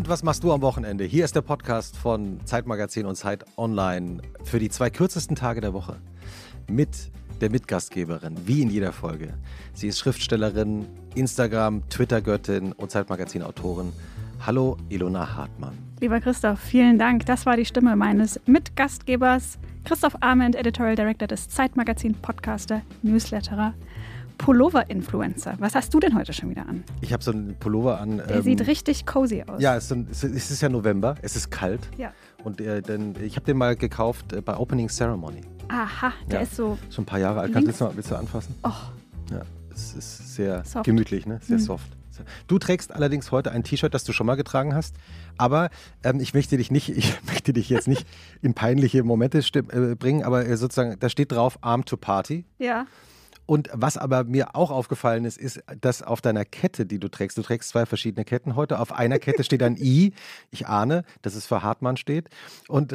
Und was machst du am Wochenende? Hier ist der Podcast von Zeitmagazin und Zeit Online für die zwei kürzesten Tage der Woche mit der Mitgastgeberin, wie in jeder Folge. Sie ist Schriftstellerin, Instagram, Twitter-Göttin und Zeitmagazin-Autorin. Hallo, Ilona Hartmann. Lieber Christoph, vielen Dank. Das war die Stimme meines Mitgastgebers, Christoph Arment, Editorial Director des Zeitmagazin, Podcaster, Newsletterer. Pullover-Influencer. Was hast du denn heute schon wieder an? Ich habe so einen Pullover an. Der ähm, sieht richtig cozy aus. Ja, es ist, es ist, ja November, es ist kalt. Ja. Und äh, denn, ich habe den mal gekauft äh, bei Opening Ceremony. Aha, der ja. ist so. Schon ein paar Jahre alt. Kannst du, mal, willst du anfassen? Oh. Ja, es ist sehr soft. gemütlich, ne? sehr mhm. soft. Du trägst allerdings heute ein T-Shirt, das du schon mal getragen hast. Aber ähm, ich möchte dich nicht, ich möchte dich jetzt nicht in peinliche Momente äh, bringen, aber äh, sozusagen, da steht drauf Arm to Party. Ja. Und was aber mir auch aufgefallen ist, ist, dass auf deiner Kette, die du trägst, du trägst zwei verschiedene Ketten heute, auf einer Kette steht ein I. Ich ahne, dass es für Hartmann steht. Und,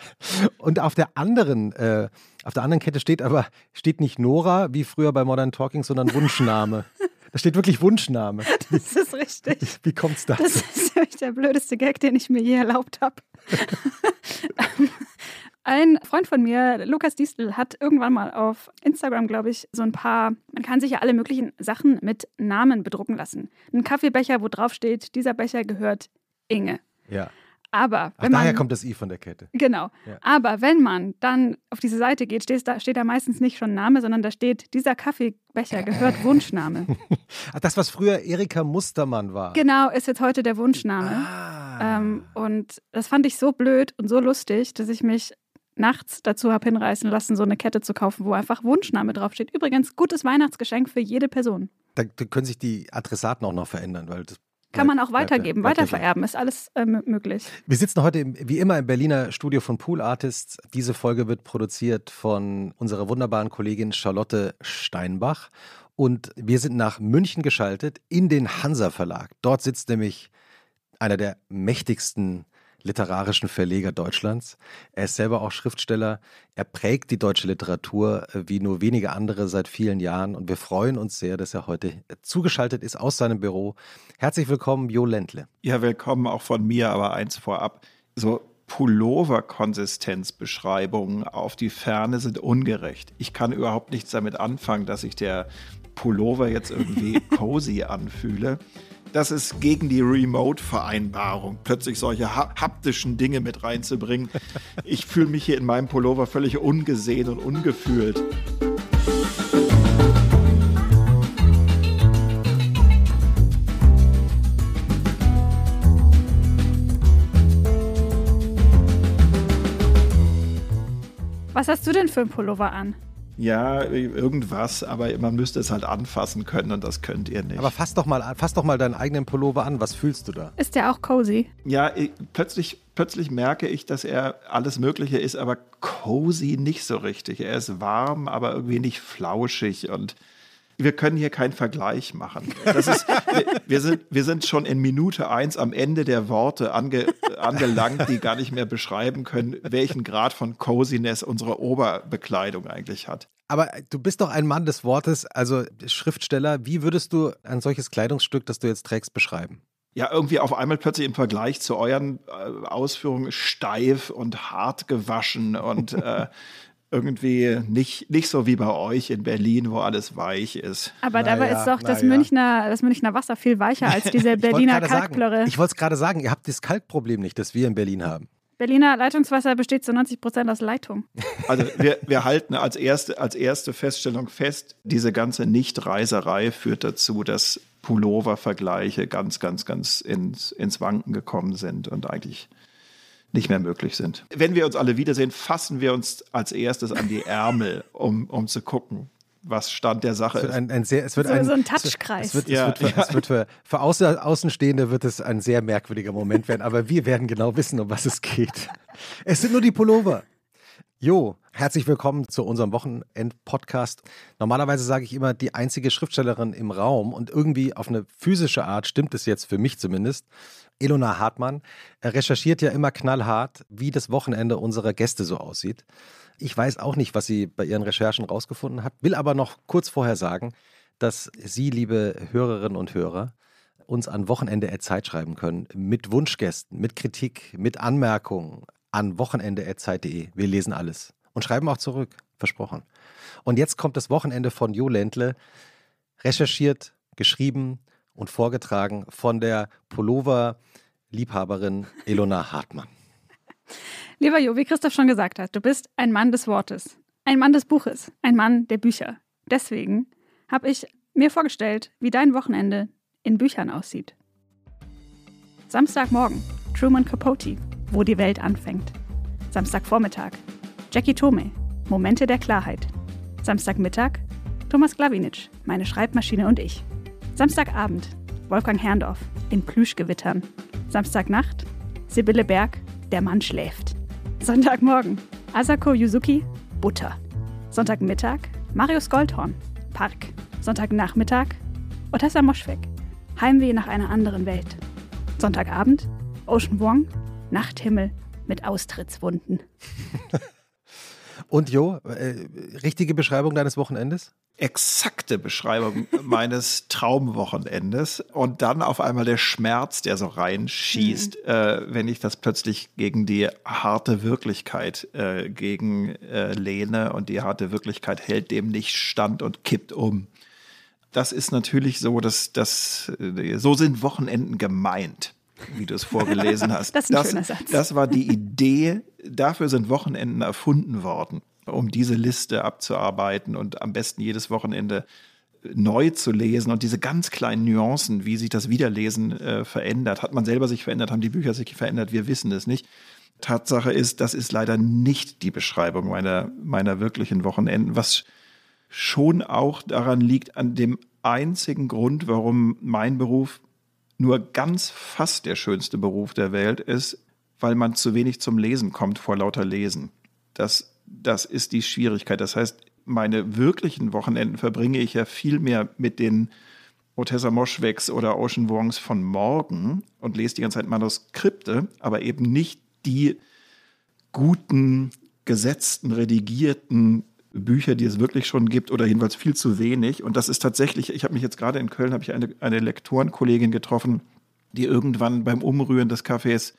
und auf der anderen, äh, auf der anderen Kette steht aber, steht nicht Nora, wie früher bei Modern Talking, sondern Wunschname. Da steht wirklich Wunschname. Das ist richtig. Wie, wie kommt's dazu? Das ist nämlich der blödeste Gag, den ich mir je erlaubt habe. Ein Freund von mir, Lukas Diestel, hat irgendwann mal auf Instagram, glaube ich, so ein paar, man kann sich ja alle möglichen Sachen mit Namen bedrucken lassen. Ein Kaffeebecher, wo drauf steht, dieser Becher gehört Inge. Ja. Aber Ach, daher kommt das I von der Kette. Genau. Ja. Aber wenn man dann auf diese Seite geht, steht da, steht da meistens nicht schon Name, sondern da steht, dieser Kaffeebecher gehört Wunschname. Ach, das, was früher Erika Mustermann war. Genau, ist jetzt heute der Wunschname. Ah. Ähm, und das fand ich so blöd und so lustig, dass ich mich nachts dazu habe hinreißen lassen, so eine Kette zu kaufen, wo einfach Wunschname draufsteht. Übrigens, gutes Weihnachtsgeschenk für jede Person. Da können sich die Adressaten auch noch verändern, weil das kann man auch weitergeben, weitervererben, ist alles äh, möglich. Wir sitzen heute im, wie immer im Berliner Studio von Pool Artists. Diese Folge wird produziert von unserer wunderbaren Kollegin Charlotte Steinbach. Und wir sind nach München geschaltet in den Hansa Verlag. Dort sitzt nämlich einer der mächtigsten literarischen Verleger Deutschlands. Er ist selber auch Schriftsteller. Er prägt die deutsche Literatur äh, wie nur wenige andere seit vielen Jahren. Und wir freuen uns sehr, dass er heute zugeschaltet ist aus seinem Büro. Herzlich willkommen, Jo Ländle. Ja, willkommen auch von mir, aber eins vorab. So Pullover-Konsistenzbeschreibungen auf die Ferne sind ungerecht. Ich kann überhaupt nichts damit anfangen, dass ich der Pullover jetzt irgendwie cozy anfühle das ist gegen die Remote-Vereinbarung, plötzlich solche haptischen Dinge mit reinzubringen. Ich fühle mich hier in meinem Pullover völlig ungesehen und ungefühlt. Was hast du denn für einen Pullover an? Ja, irgendwas, aber man müsste es halt anfassen können und das könnt ihr nicht. Aber fass doch mal, fass doch mal deinen eigenen Pullover an. Was fühlst du da? Ist der auch cozy? Ja, ich, plötzlich, plötzlich merke ich, dass er alles Mögliche ist, aber cozy nicht so richtig. Er ist warm, aber irgendwie nicht flauschig und wir können hier keinen Vergleich machen. Das ist, wir, wir, sind, wir sind schon in Minute eins am Ende der Worte ange, angelangt, die gar nicht mehr beschreiben können, welchen Grad von Coziness unsere Oberbekleidung eigentlich hat. Aber du bist doch ein Mann des Wortes, also Schriftsteller. Wie würdest du ein solches Kleidungsstück, das du jetzt trägst, beschreiben? ja, irgendwie auf einmal plötzlich im Vergleich zu euren äh, Ausführungen steif und hart gewaschen und äh, irgendwie nicht, nicht so wie bei euch in Berlin, wo alles weich ist. Aber naja, dabei ist doch das. Münchner, das Münchner Wasser viel weicher als diese Berliner Kalkplörre. Sagen, ich wollte es gerade sagen, ihr habt das Kalkproblem nicht, das wir in Berlin haben. Berliner Leitungswasser besteht zu 90 Prozent aus Leitung. Also wir, wir halten als erste, als erste Feststellung fest, diese ganze Nichtreiserei führt dazu, dass Pullover-Vergleiche ganz, ganz, ganz ins, ins Wanken gekommen sind und eigentlich nicht mehr möglich sind. Wenn wir uns alle wiedersehen, fassen wir uns als erstes an die Ärmel, um, um zu gucken, was Stand der Sache ist. Ein, ein sehr, es wird so, ein, so ein Touchkreis. Es wird, es wird, für, es wird für, für Außen, Außenstehende wird es ein sehr merkwürdiger Moment werden, aber wir werden genau wissen, um was es geht. Es sind nur die Pullover. Jo, herzlich willkommen zu unserem Wochenend-Podcast. Normalerweise sage ich immer die einzige Schriftstellerin im Raum und irgendwie auf eine physische Art stimmt es jetzt für mich zumindest. Elona Hartmann recherchiert ja immer knallhart, wie das Wochenende unserer Gäste so aussieht. Ich weiß auch nicht, was sie bei ihren Recherchen rausgefunden hat, will aber noch kurz vorher sagen, dass Sie, liebe Hörerinnen und Hörer, uns an Wochenende Zeit schreiben können. Mit Wunschgästen, mit Kritik, mit Anmerkungen an wochenende.zeit.de. Wir lesen alles und schreiben auch zurück. Versprochen. Und jetzt kommt das Wochenende von Jo Ländle. Recherchiert, geschrieben und vorgetragen von der Pullover-Liebhaberin Elona Hartmann. Lieber Jo, wie Christoph schon gesagt hat, du bist ein Mann des Wortes, ein Mann des Buches, ein Mann der Bücher. Deswegen habe ich mir vorgestellt, wie dein Wochenende in Büchern aussieht. Samstagmorgen, Truman Capote, wo die Welt anfängt. Samstagvormittag, Jackie Tome, Momente der Klarheit. Samstagmittag, Thomas Glawinitsch, meine Schreibmaschine und ich. Samstagabend, Wolfgang Herrndorf, in Plüschgewittern. Samstagnacht, Sibylle Berg, der Mann schläft. Sonntagmorgen, Asako Yuzuki, Butter. Sonntagmittag, Marius Goldhorn, Park. Sonntagnachmittag, Otessa Moschweg, Heimweh nach einer anderen Welt. Sonntagabend, Ocean Wong, Nachthimmel mit Austrittswunden. Und Jo, äh, richtige Beschreibung deines Wochenendes? Exakte Beschreibung meines Traumwochenendes und dann auf einmal der Schmerz, der so reinschießt, mhm. äh, wenn ich das plötzlich gegen die harte Wirklichkeit äh, gegen äh, lehne und die harte Wirklichkeit hält dem nicht stand und kippt um. Das ist natürlich so, dass das äh, so sind Wochenenden gemeint wie du es vorgelesen hast. das das. Das war die Idee, dafür sind Wochenenden erfunden worden, um diese Liste abzuarbeiten und am besten jedes Wochenende neu zu lesen und diese ganz kleinen Nuancen, wie sich das Wiederlesen äh, verändert. Hat man selber sich verändert, haben die Bücher sich verändert, wir wissen es nicht. Tatsache ist, das ist leider nicht die Beschreibung meiner, meiner wirklichen Wochenenden, was schon auch daran liegt, an dem einzigen Grund, warum mein Beruf nur ganz fast der schönste Beruf der Welt ist, weil man zu wenig zum Lesen kommt vor lauter Lesen. Das, das ist die Schwierigkeit. Das heißt, meine wirklichen Wochenenden verbringe ich ja viel mehr mit den Otessa Moschwegs oder Ocean Wongs von morgen und lese die ganze Zeit Manuskripte, aber eben nicht die guten, gesetzten, redigierten Bücher, die es wirklich schon gibt oder jedenfalls viel zu wenig. Und das ist tatsächlich, ich habe mich jetzt gerade in Köln, habe ich eine, eine Lektorenkollegin getroffen, die irgendwann beim Umrühren des Kaffees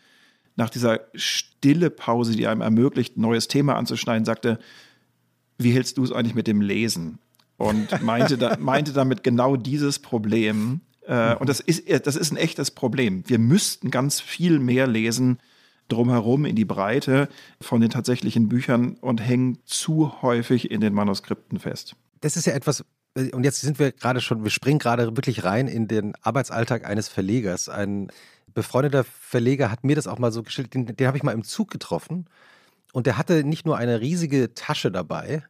nach dieser stille Pause, die einem ermöglicht, ein neues Thema anzuschneiden, sagte, wie hältst du es eigentlich mit dem Lesen? Und meinte, da, meinte damit genau dieses Problem. Äh, und das ist, das ist ein echtes Problem. Wir müssten ganz viel mehr lesen, drumherum in die Breite von den tatsächlichen Büchern und hängen zu häufig in den Manuskripten fest. Das ist ja etwas, äh, und jetzt sind wir gerade schon, wir springen gerade wirklich rein in den Arbeitsalltag eines Verlegers. Ein befreundeter Verleger hat mir das auch mal so gestellt, den, den habe ich mal im Zug getroffen und der hatte nicht nur eine riesige Tasche dabei,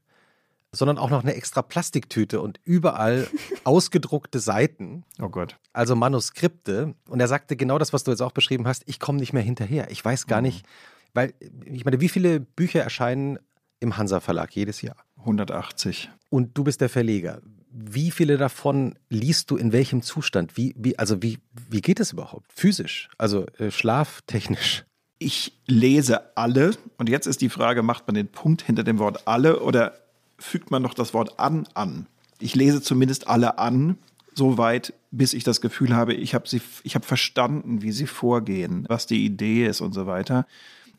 sondern auch noch eine extra Plastiktüte und überall ausgedruckte Seiten. Oh Gott. Also Manuskripte. Und er sagte genau das, was du jetzt auch beschrieben hast. Ich komme nicht mehr hinterher. Ich weiß gar mhm. nicht, weil, ich meine, wie viele Bücher erscheinen im Hansa Verlag jedes Jahr? 180. Und du bist der Verleger. Wie viele davon liest du in welchem Zustand? Wie, wie, also wie, wie geht es überhaupt? Physisch, also äh, schlaftechnisch? Ich lese alle. Und jetzt ist die Frage, macht man den Punkt hinter dem Wort alle oder fügt man noch das Wort an an. Ich lese zumindest alle an, so weit, bis ich das Gefühl habe, ich habe sie, verstanden, wie sie vorgehen, was die Idee ist und so weiter.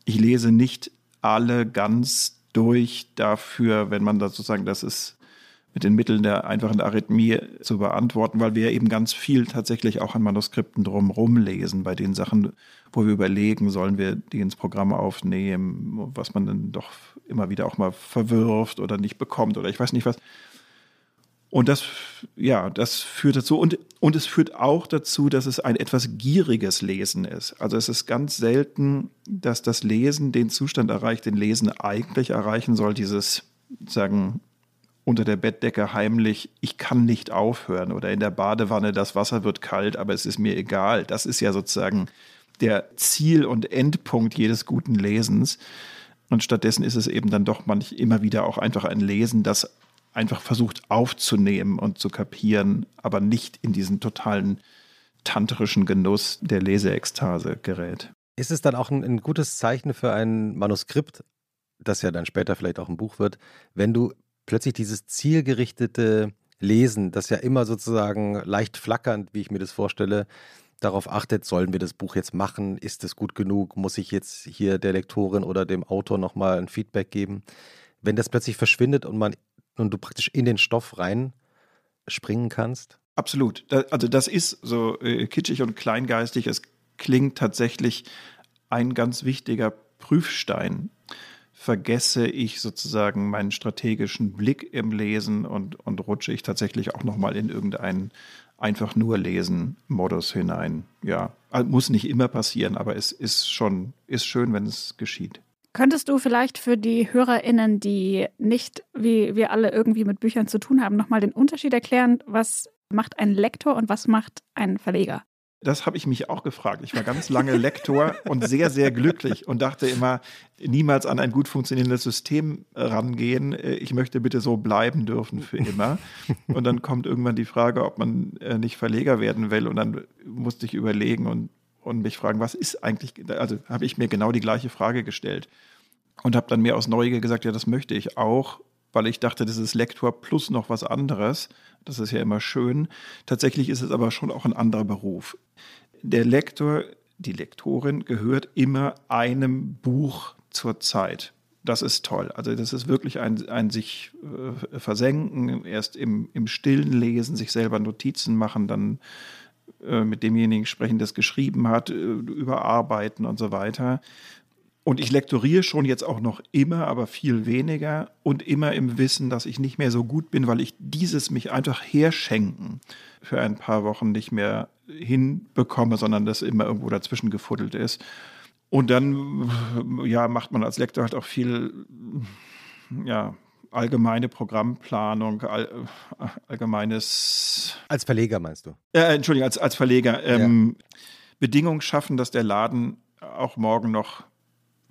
Ich lese nicht alle ganz durch dafür, wenn man da sozusagen, das ist mit den Mitteln der einfachen Arrhythmie zu beantworten, weil wir eben ganz viel tatsächlich auch an Manuskripten drumherum lesen, bei den Sachen, wo wir überlegen, sollen wir die ins Programm aufnehmen, was man dann doch immer wieder auch mal verwirft oder nicht bekommt oder ich weiß nicht was. Und das, ja, das führt dazu. Und, und es führt auch dazu, dass es ein etwas gieriges Lesen ist. Also es ist ganz selten, dass das Lesen den Zustand erreicht, den Lesen eigentlich erreichen soll, dieses, sagen, unter der Bettdecke heimlich, ich kann nicht aufhören oder in der Badewanne, das Wasser wird kalt, aber es ist mir egal. Das ist ja sozusagen der Ziel- und Endpunkt jedes guten Lesens. Und stattdessen ist es eben dann doch manchmal immer wieder auch einfach ein Lesen, das einfach versucht aufzunehmen und zu kapieren, aber nicht in diesen totalen tantrischen Genuss der Leseekstase gerät. Ist es dann auch ein, ein gutes Zeichen für ein Manuskript, das ja dann später vielleicht auch ein Buch wird, wenn du plötzlich dieses zielgerichtete Lesen, das ja immer sozusagen leicht flackernd, wie ich mir das vorstelle, darauf achtet, sollen wir das Buch jetzt machen? Ist es gut genug? Muss ich jetzt hier der Lektorin oder dem Autor nochmal ein Feedback geben? Wenn das plötzlich verschwindet und man und du praktisch in den Stoff rein springen kannst? Absolut. also das ist so äh, kitschig und kleingeistig. Es klingt tatsächlich ein ganz wichtiger Prüfstein. Vergesse ich sozusagen meinen strategischen Blick im Lesen und, und rutsche ich tatsächlich auch nochmal in irgendeinen einfach nur lesen Modus hinein. Ja, also muss nicht immer passieren, aber es ist schon, ist schön, wenn es geschieht. Könntest du vielleicht für die HörerInnen, die nicht wie wir alle irgendwie mit Büchern zu tun haben, nochmal den Unterschied erklären? Was macht ein Lektor und was macht ein Verleger? Das habe ich mich auch gefragt. Ich war ganz lange Lektor und sehr, sehr glücklich und dachte immer, niemals an ein gut funktionierendes System rangehen. Ich möchte bitte so bleiben dürfen für immer. Und dann kommt irgendwann die Frage, ob man äh, nicht Verleger werden will. Und dann musste ich überlegen und, und mich fragen, was ist eigentlich, also habe ich mir genau die gleiche Frage gestellt und habe dann mehr aus Neugier gesagt, ja, das möchte ich auch weil ich dachte, das ist Lektor plus noch was anderes. Das ist ja immer schön. Tatsächlich ist es aber schon auch ein anderer Beruf. Der Lektor, die Lektorin gehört immer einem Buch zur Zeit. Das ist toll. Also das ist wirklich ein, ein sich äh, versenken, erst im, im Stillen lesen, sich selber Notizen machen, dann äh, mit demjenigen sprechen, der es geschrieben hat, äh, überarbeiten und so weiter. Und ich lektoriere schon jetzt auch noch immer, aber viel weniger und immer im Wissen, dass ich nicht mehr so gut bin, weil ich dieses mich einfach herschenken für ein paar Wochen nicht mehr hinbekomme, sondern das immer irgendwo dazwischen gefuddelt ist. Und dann ja, macht man als Lektor halt auch viel ja, allgemeine Programmplanung, all, allgemeines. Als Verleger meinst du? Äh, Entschuldigung, als, als Verleger. Ähm, ja. Bedingungen schaffen, dass der Laden auch morgen noch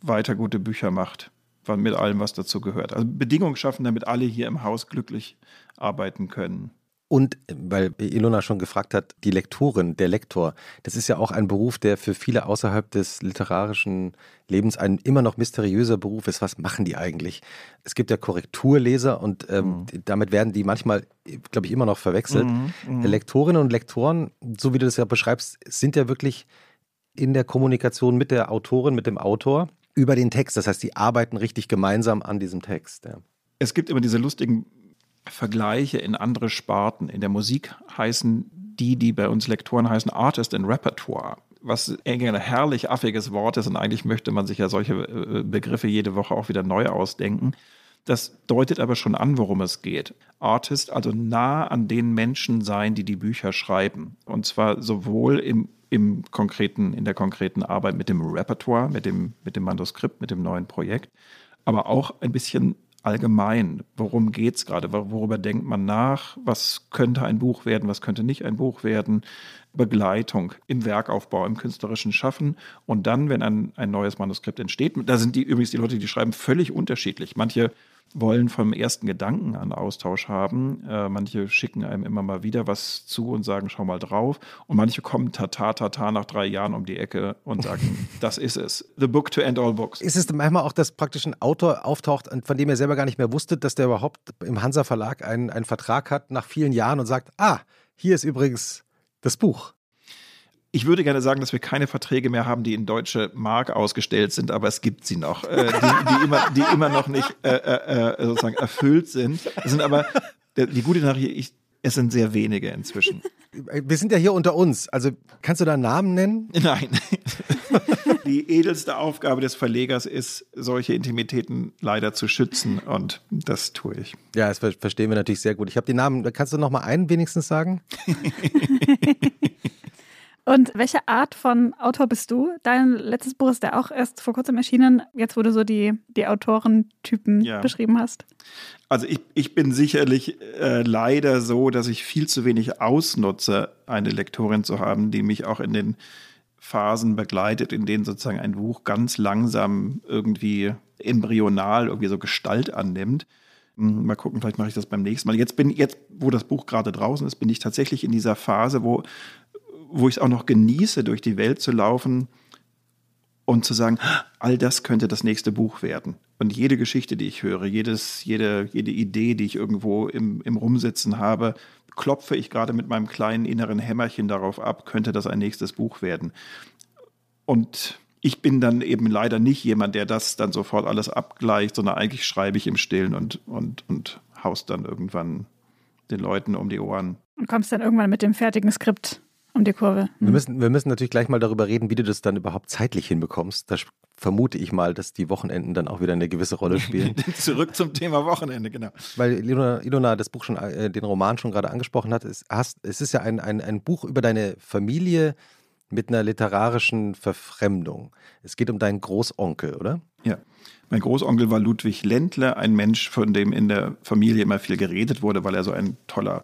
weiter gute Bücher macht, mit allem, was dazu gehört. Also Bedingungen schaffen, damit alle hier im Haus glücklich arbeiten können. Und weil Ilona schon gefragt hat, die Lektorin, der Lektor, das ist ja auch ein Beruf, der für viele außerhalb des literarischen Lebens ein immer noch mysteriöser Beruf ist. Was machen die eigentlich? Es gibt ja Korrekturleser und ähm, mhm. damit werden die manchmal, glaube ich, immer noch verwechselt. Mhm, mhm. Lektorinnen und Lektoren, so wie du das ja beschreibst, sind ja wirklich in der Kommunikation mit der Autorin, mit dem Autor über den Text. Das heißt, die arbeiten richtig gemeinsam an diesem Text. Ja. Es gibt immer diese lustigen Vergleiche in andere Sparten. In der Musik heißen die, die bei uns Lektoren heißen, Artist and Repertoire. Was ein herrlich affiges Wort ist und eigentlich möchte man sich ja solche äh, Begriffe jede Woche auch wieder neu ausdenken. Das deutet aber schon an, worum es geht. Artist, also nah an den Menschen sein, die die Bücher schreiben. Und zwar sowohl im im konkreten, in der konkreten Arbeit mit dem Repertoire, mit dem, mit dem Manuskript, mit dem neuen Projekt, aber auch ein bisschen allgemein. Worum geht es gerade? Worüber denkt man nach? Was könnte ein Buch werden? Was könnte nicht ein Buch werden? Begleitung im Werkaufbau, im künstlerischen Schaffen. Und dann, wenn ein, ein neues Manuskript entsteht, da sind die übrigens die Leute, die schreiben, völlig unterschiedlich. Manche wollen vom ersten Gedanken an Austausch haben. Äh, manche schicken einem immer mal wieder was zu und sagen, schau mal drauf. Und manche kommen tata tata nach drei Jahren um die Ecke und sagen, das ist es. The book to end all books. Ist es manchmal auch, dass praktisch ein Autor auftaucht, von dem ihr selber gar nicht mehr wusstet, dass der überhaupt im Hansa Verlag einen, einen Vertrag hat nach vielen Jahren und sagt, ah, hier ist übrigens das Buch. Ich würde gerne sagen, dass wir keine Verträge mehr haben, die in deutsche Mark ausgestellt sind, aber es gibt sie noch, äh, die, die, immer, die immer noch nicht äh, äh, äh sozusagen erfüllt sind. Das sind aber die gute Nachricht, ich, es sind sehr wenige inzwischen. Wir sind ja hier unter uns. Also kannst du da Namen nennen? Nein. Die edelste Aufgabe des Verlegers ist, solche Intimitäten leider zu schützen und das tue ich. Ja, das verstehen wir natürlich sehr gut. Ich habe die Namen, kannst du noch mal einen wenigstens sagen? Und welche Art von Autor bist du? Dein letztes Buch ist ja auch erst vor kurzem erschienen, jetzt wo du so die, die Autorentypen ja. beschrieben hast. Also ich, ich bin sicherlich äh, leider so, dass ich viel zu wenig ausnutze, eine Lektorin zu haben, die mich auch in den Phasen begleitet, in denen sozusagen ein Buch ganz langsam irgendwie embryonal irgendwie so Gestalt annimmt. Hm, mal gucken, vielleicht mache ich das beim nächsten Mal. Jetzt bin jetzt, wo das Buch gerade draußen ist, bin ich tatsächlich in dieser Phase, wo wo ich es auch noch genieße, durch die Welt zu laufen und zu sagen, all das könnte das nächste Buch werden. Und jede Geschichte, die ich höre, jedes, jede, jede Idee, die ich irgendwo im, im Rumsitzen habe, klopfe ich gerade mit meinem kleinen inneren Hämmerchen darauf ab, könnte das ein nächstes Buch werden. Und ich bin dann eben leider nicht jemand, der das dann sofort alles abgleicht, sondern eigentlich schreibe ich im Stillen und, und, und haust dann irgendwann den Leuten um die Ohren. Und kommst dann irgendwann mit dem fertigen Skript um die Kurve. Mhm. Wir, müssen, wir müssen natürlich gleich mal darüber reden, wie du das dann überhaupt zeitlich hinbekommst. Da vermute ich mal, dass die Wochenenden dann auch wieder eine gewisse Rolle spielen. Zurück zum Thema Wochenende, genau. Weil Ilona, Ilona das Buch schon, äh, den Roman schon gerade angesprochen hat. Es, hast, es ist ja ein, ein, ein Buch über deine Familie mit einer literarischen Verfremdung. Es geht um deinen Großonkel, oder? Ja. Mein Großonkel war Ludwig Ländle, ein Mensch, von dem in der Familie immer viel geredet wurde, weil er so ein toller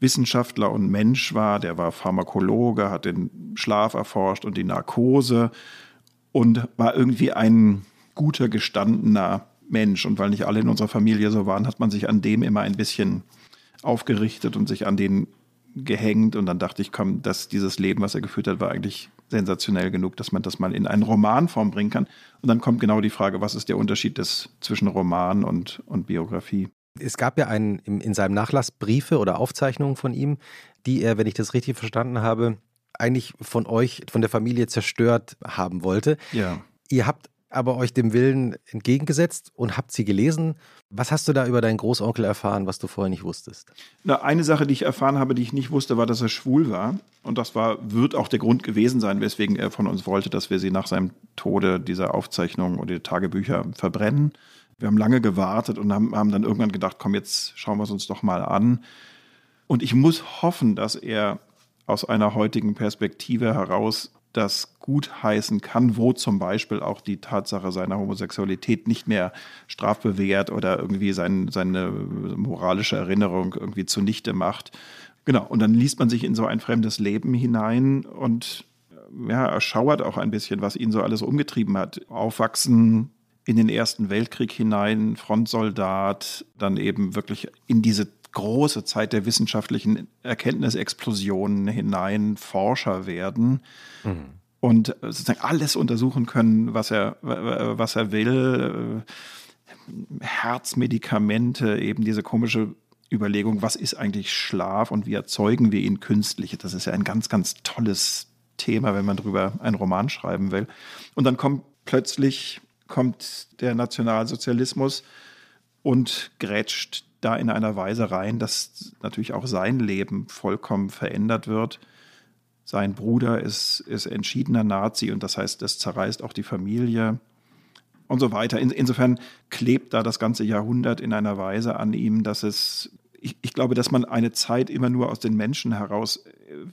Wissenschaftler und Mensch war. Der war Pharmakologe, hat den Schlaf erforscht und die Narkose und war irgendwie ein guter, gestandener Mensch. Und weil nicht alle in unserer Familie so waren, hat man sich an dem immer ein bisschen aufgerichtet und sich an den gehängt. Und dann dachte ich, komm, dass dieses Leben, was er geführt hat, war eigentlich sensationell genug, dass man das mal in eine Romanform bringen kann. Und dann kommt genau die Frage, was ist der Unterschied des, zwischen Roman und, und Biografie? Es gab ja einen, in seinem Nachlass Briefe oder Aufzeichnungen von ihm, die er, wenn ich das richtig verstanden habe, eigentlich von euch, von der Familie zerstört haben wollte. Ja. Ihr habt aber euch dem Willen entgegengesetzt und habt sie gelesen. Was hast du da über deinen Großonkel erfahren, was du vorher nicht wusstest? Na, eine Sache, die ich erfahren habe, die ich nicht wusste, war, dass er schwul war. Und das war, wird auch der Grund gewesen sein, weswegen er von uns wollte, dass wir sie nach seinem Tode diese Aufzeichnungen oder die Tagebücher verbrennen. Wir haben lange gewartet und haben, haben dann irgendwann gedacht, komm, jetzt schauen wir es uns doch mal an. Und ich muss hoffen, dass er aus einer heutigen Perspektive heraus das gut heißen kann, wo zum Beispiel auch die Tatsache seiner Homosexualität nicht mehr strafbewehrt oder irgendwie sein, seine moralische Erinnerung irgendwie zunichte macht. Genau, und dann liest man sich in so ein fremdes Leben hinein und ja, erschauert auch ein bisschen, was ihn so alles umgetrieben hat. Aufwachsen in den Ersten Weltkrieg hinein, Frontsoldat, dann eben wirklich in diese große Zeit der wissenschaftlichen Erkenntnisexplosionen hinein Forscher werden mhm. und sozusagen alles untersuchen können, was er, was er will. Herzmedikamente, eben diese komische Überlegung, was ist eigentlich Schlaf und wie erzeugen wir ihn künstlich? Das ist ja ein ganz, ganz tolles Thema, wenn man darüber einen Roman schreiben will. Und dann kommt plötzlich kommt der Nationalsozialismus und grätscht da in einer Weise rein, dass natürlich auch sein Leben vollkommen verändert wird. Sein Bruder ist, ist entschiedener Nazi und das heißt, das zerreißt auch die Familie und so weiter. In, insofern klebt da das ganze Jahrhundert in einer Weise an ihm, dass es, ich, ich glaube, dass man eine Zeit immer nur aus den Menschen heraus äh,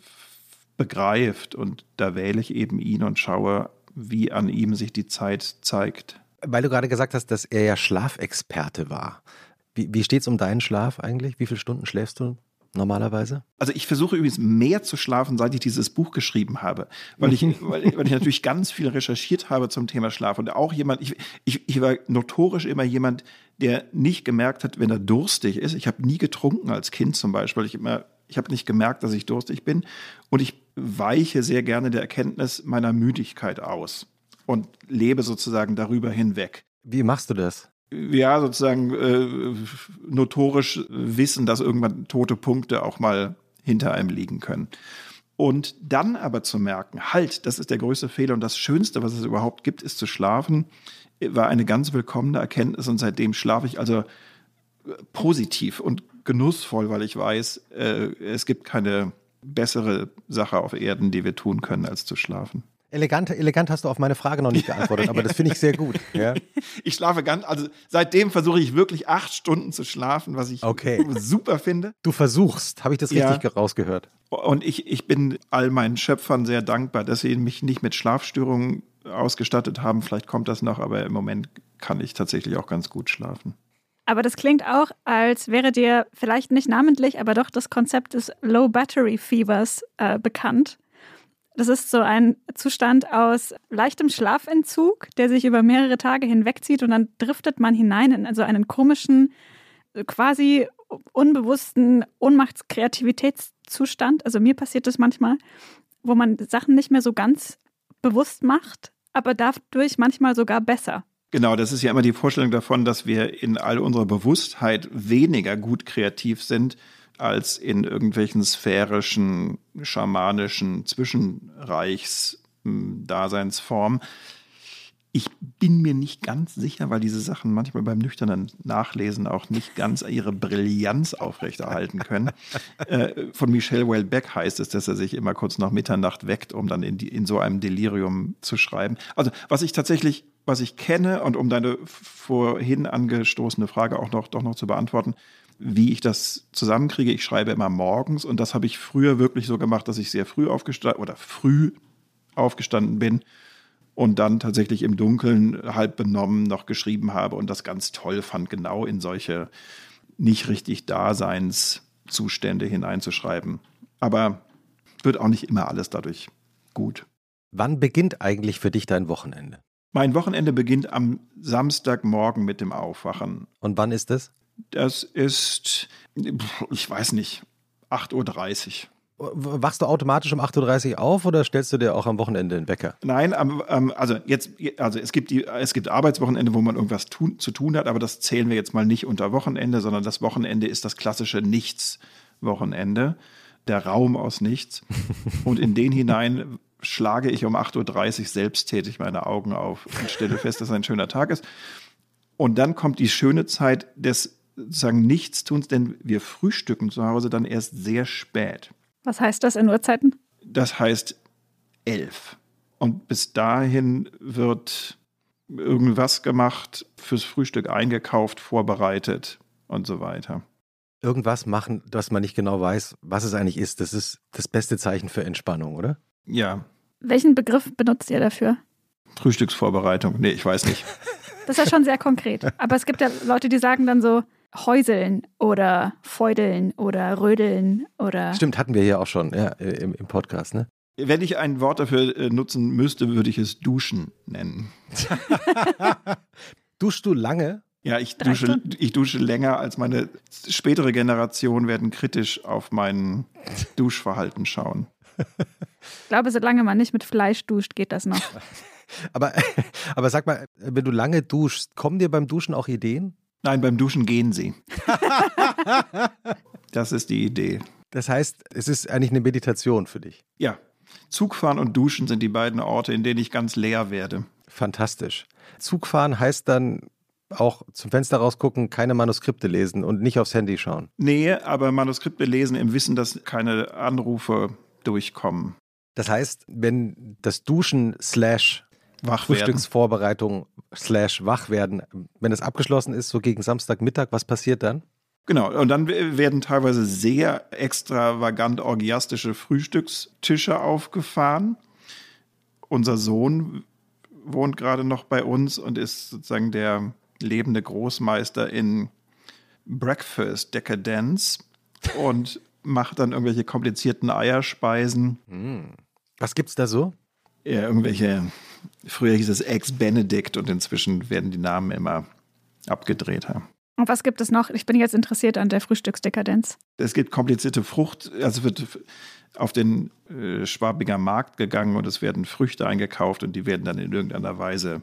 begreift und da wähle ich eben ihn und schaue wie an ihm sich die Zeit zeigt. Weil du gerade gesagt hast, dass er ja Schlafexperte war. Wie, wie steht es um deinen Schlaf eigentlich? Wie viele Stunden schläfst du normalerweise? Also ich versuche übrigens mehr zu schlafen, seit ich dieses Buch geschrieben habe, weil ich, weil, weil, ich natürlich ganz viel recherchiert habe zum Thema Schlaf und auch jemand, ich, ich, ich war notorisch immer jemand, der nicht gemerkt hat, wenn er durstig ist. Ich habe nie getrunken als Kind zum Beispiel. Ich immer ich habe nicht gemerkt, dass ich durstig bin. Und ich weiche sehr gerne der Erkenntnis meiner Müdigkeit aus und lebe sozusagen darüber hinweg. Wie machst du das? Ja, sozusagen äh, notorisch wissen, dass irgendwann tote Punkte auch mal hinter einem liegen können. Und dann aber zu merken, halt, das ist der größte Fehler und das Schönste, was es überhaupt gibt, ist zu schlafen, war eine ganz willkommene Erkenntnis und seitdem schlafe ich also positiv und genussvoll, weil ich weiß, äh, es gibt keine bessere Sache auf Erden, die wir tun können, als zu schlafen. Elegant, elegant hast du auf meine Frage noch nicht geantwortet, aber das finde ich sehr gut. Ja. Ich schlafe ganz, also seitdem versuche ich wirklich acht Stunden zu schlafen, was ich okay. super finde. Du versuchst, habe ich das richtig ja. rausgehört? Und ich, ich bin all meinen Schöpfern sehr dankbar, dass sie mich nicht mit Schlafstörungen ausgestattet haben. Vielleicht kommt das noch, aber im Moment kann ich tatsächlich auch ganz gut schlafen. Aber das klingt auch, als wäre dir vielleicht nicht namentlich, aber doch das Konzept des Low Battery Fevers äh, bekannt. Das ist so ein Zustand aus leichtem Schlafentzug, der sich über mehrere Tage hinwegzieht und dann driftet man hinein in also einen komischen, quasi unbewussten Ohnmachtskreativitätszustand. Also mir passiert das manchmal, wo man Sachen nicht mehr so ganz bewusst macht, aber dadurch manchmal sogar besser. Genau, das ist ja immer die Vorstellung davon, dass wir in all unserer Bewusstheit weniger gut kreativ sind als in irgendwelchen sphärischen, schamanischen Zwischenreichs-Daseinsformen. Ich bin mir nicht ganz sicher, weil diese Sachen manchmal beim nüchternen Nachlesen auch nicht ganz ihre Brillanz aufrechterhalten können. äh, von Michel Houellebecq heißt es, dass er sich immer kurz nach Mitternacht weckt, um dann in, die, in so einem Delirium zu schreiben. Also was ich tatsächlich, was ich kenne und um deine vorhin angestoßene Frage auch noch, doch noch zu beantworten, wie ich das zusammenkriege. Ich schreibe immer morgens und das habe ich früher wirklich so gemacht, dass ich sehr früh aufgestanden oder früh aufgestanden bin und dann tatsächlich im Dunkeln halb benommen noch geschrieben habe und das ganz toll fand, genau in solche nicht richtig Daseinszustände hineinzuschreiben. Aber wird auch nicht immer alles dadurch gut. Wann beginnt eigentlich für dich dein Wochenende? Mein Wochenende beginnt am Samstagmorgen mit dem Aufwachen. Und wann ist es? Das ist, ich weiß nicht, 8.30 Uhr. Wachst du automatisch um 8.30 Uhr auf oder stellst du dir auch am Wochenende einen Wecker? Nein, also jetzt, also es gibt die, es gibt Arbeitswochenende, wo man irgendwas tun, zu tun hat, aber das zählen wir jetzt mal nicht unter Wochenende, sondern das Wochenende ist das klassische Nichts-Wochenende, der Raum aus Nichts. Und in den hinein schlage ich um 8.30 Uhr selbsttätig meine Augen auf und stelle fest, dass es ein schöner Tag ist. Und dann kommt die schöne Zeit des sozusagen Nichtstuns, denn wir frühstücken zu Hause dann erst sehr spät. Was heißt das in Uhrzeiten? Das heißt elf. Und bis dahin wird irgendwas gemacht, fürs Frühstück eingekauft, vorbereitet und so weiter. Irgendwas machen, dass man nicht genau weiß, was es eigentlich ist. Das ist das beste Zeichen für Entspannung, oder? Ja. Welchen Begriff benutzt ihr dafür? Frühstücksvorbereitung. Nee, ich weiß nicht. Das ist ja schon sehr konkret. Aber es gibt ja Leute, die sagen dann so, Häuseln oder Feudeln oder Rödeln oder. Stimmt, hatten wir hier auch schon ja, im, im Podcast, ne? Wenn ich ein Wort dafür äh, nutzen müsste, würde ich es Duschen nennen. Duschst du lange? Ja, ich dusche, ich dusche länger als meine spätere Generation werden kritisch auf mein Duschverhalten schauen. Ich glaube, solange man nicht mit Fleisch duscht, geht das noch. aber, aber sag mal, wenn du lange duschst, kommen dir beim Duschen auch Ideen? Nein, beim Duschen gehen sie. das ist die Idee. Das heißt, es ist eigentlich eine Meditation für dich. Ja. Zugfahren und Duschen sind die beiden Orte, in denen ich ganz leer werde. Fantastisch. Zugfahren heißt dann auch zum Fenster rausgucken, keine Manuskripte lesen und nicht aufs Handy schauen. Nee, aber Manuskripte lesen im Wissen, dass keine Anrufe durchkommen. Das heißt, wenn das Duschen slash Frühstücksvorbereitung slash wach werden. Wenn es abgeschlossen ist, so gegen Samstagmittag, was passiert dann? Genau, und dann werden teilweise sehr extravagant orgiastische Frühstückstische aufgefahren. Unser Sohn wohnt gerade noch bei uns und ist sozusagen der lebende Großmeister in Breakfast Decadence und macht dann irgendwelche komplizierten Eierspeisen. Hm. Was gibt's da so? Ja, irgendwelche Früher hieß es Ex-Benedict und inzwischen werden die Namen immer abgedreht. Und was gibt es noch? Ich bin jetzt interessiert an der Frühstücksdekadenz. Es gibt komplizierte Frucht, also wird auf den äh, Schwabinger Markt gegangen und es werden Früchte eingekauft und die werden dann in irgendeiner Weise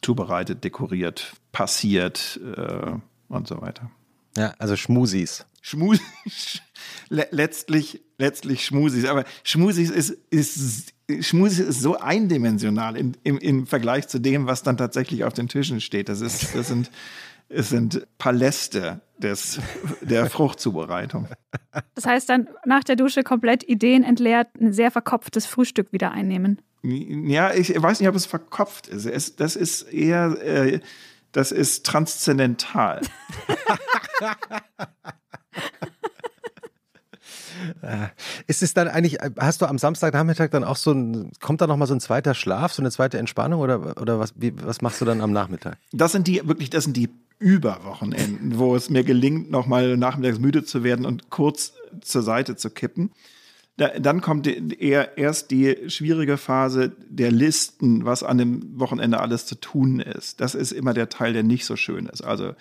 zubereitet, dekoriert, passiert äh, und so weiter. Ja, also Schmusis. Schmusis. letztlich, letztlich Schmusis. Aber Schmusis ist, ist Schmusi ist so eindimensional in, im, im Vergleich zu dem, was dann tatsächlich auf den Tischen steht. Das, ist, das sind, es sind Paläste des, der Fruchtzubereitung. Das heißt dann nach der Dusche komplett Ideen entleert, ein sehr verkopftes Frühstück wieder einnehmen. Ja, ich weiß nicht, ob es verkopft ist. Es, das ist eher, äh, das ist transzendental. Äh, ist es dann eigentlich, hast du am Samstagnachmittag dann auch so ein, kommt da nochmal so ein zweiter Schlaf, so eine zweite Entspannung oder, oder was, wie, was machst du dann am Nachmittag? Das sind die, wirklich, das sind die Überwochenenden, wo es mir gelingt, nochmal nachmittags müde zu werden und kurz zur Seite zu kippen. Da, dann kommt eher erst die schwierige Phase der Listen, was an dem Wochenende alles zu tun ist. Das ist immer der Teil, der nicht so schön ist. Also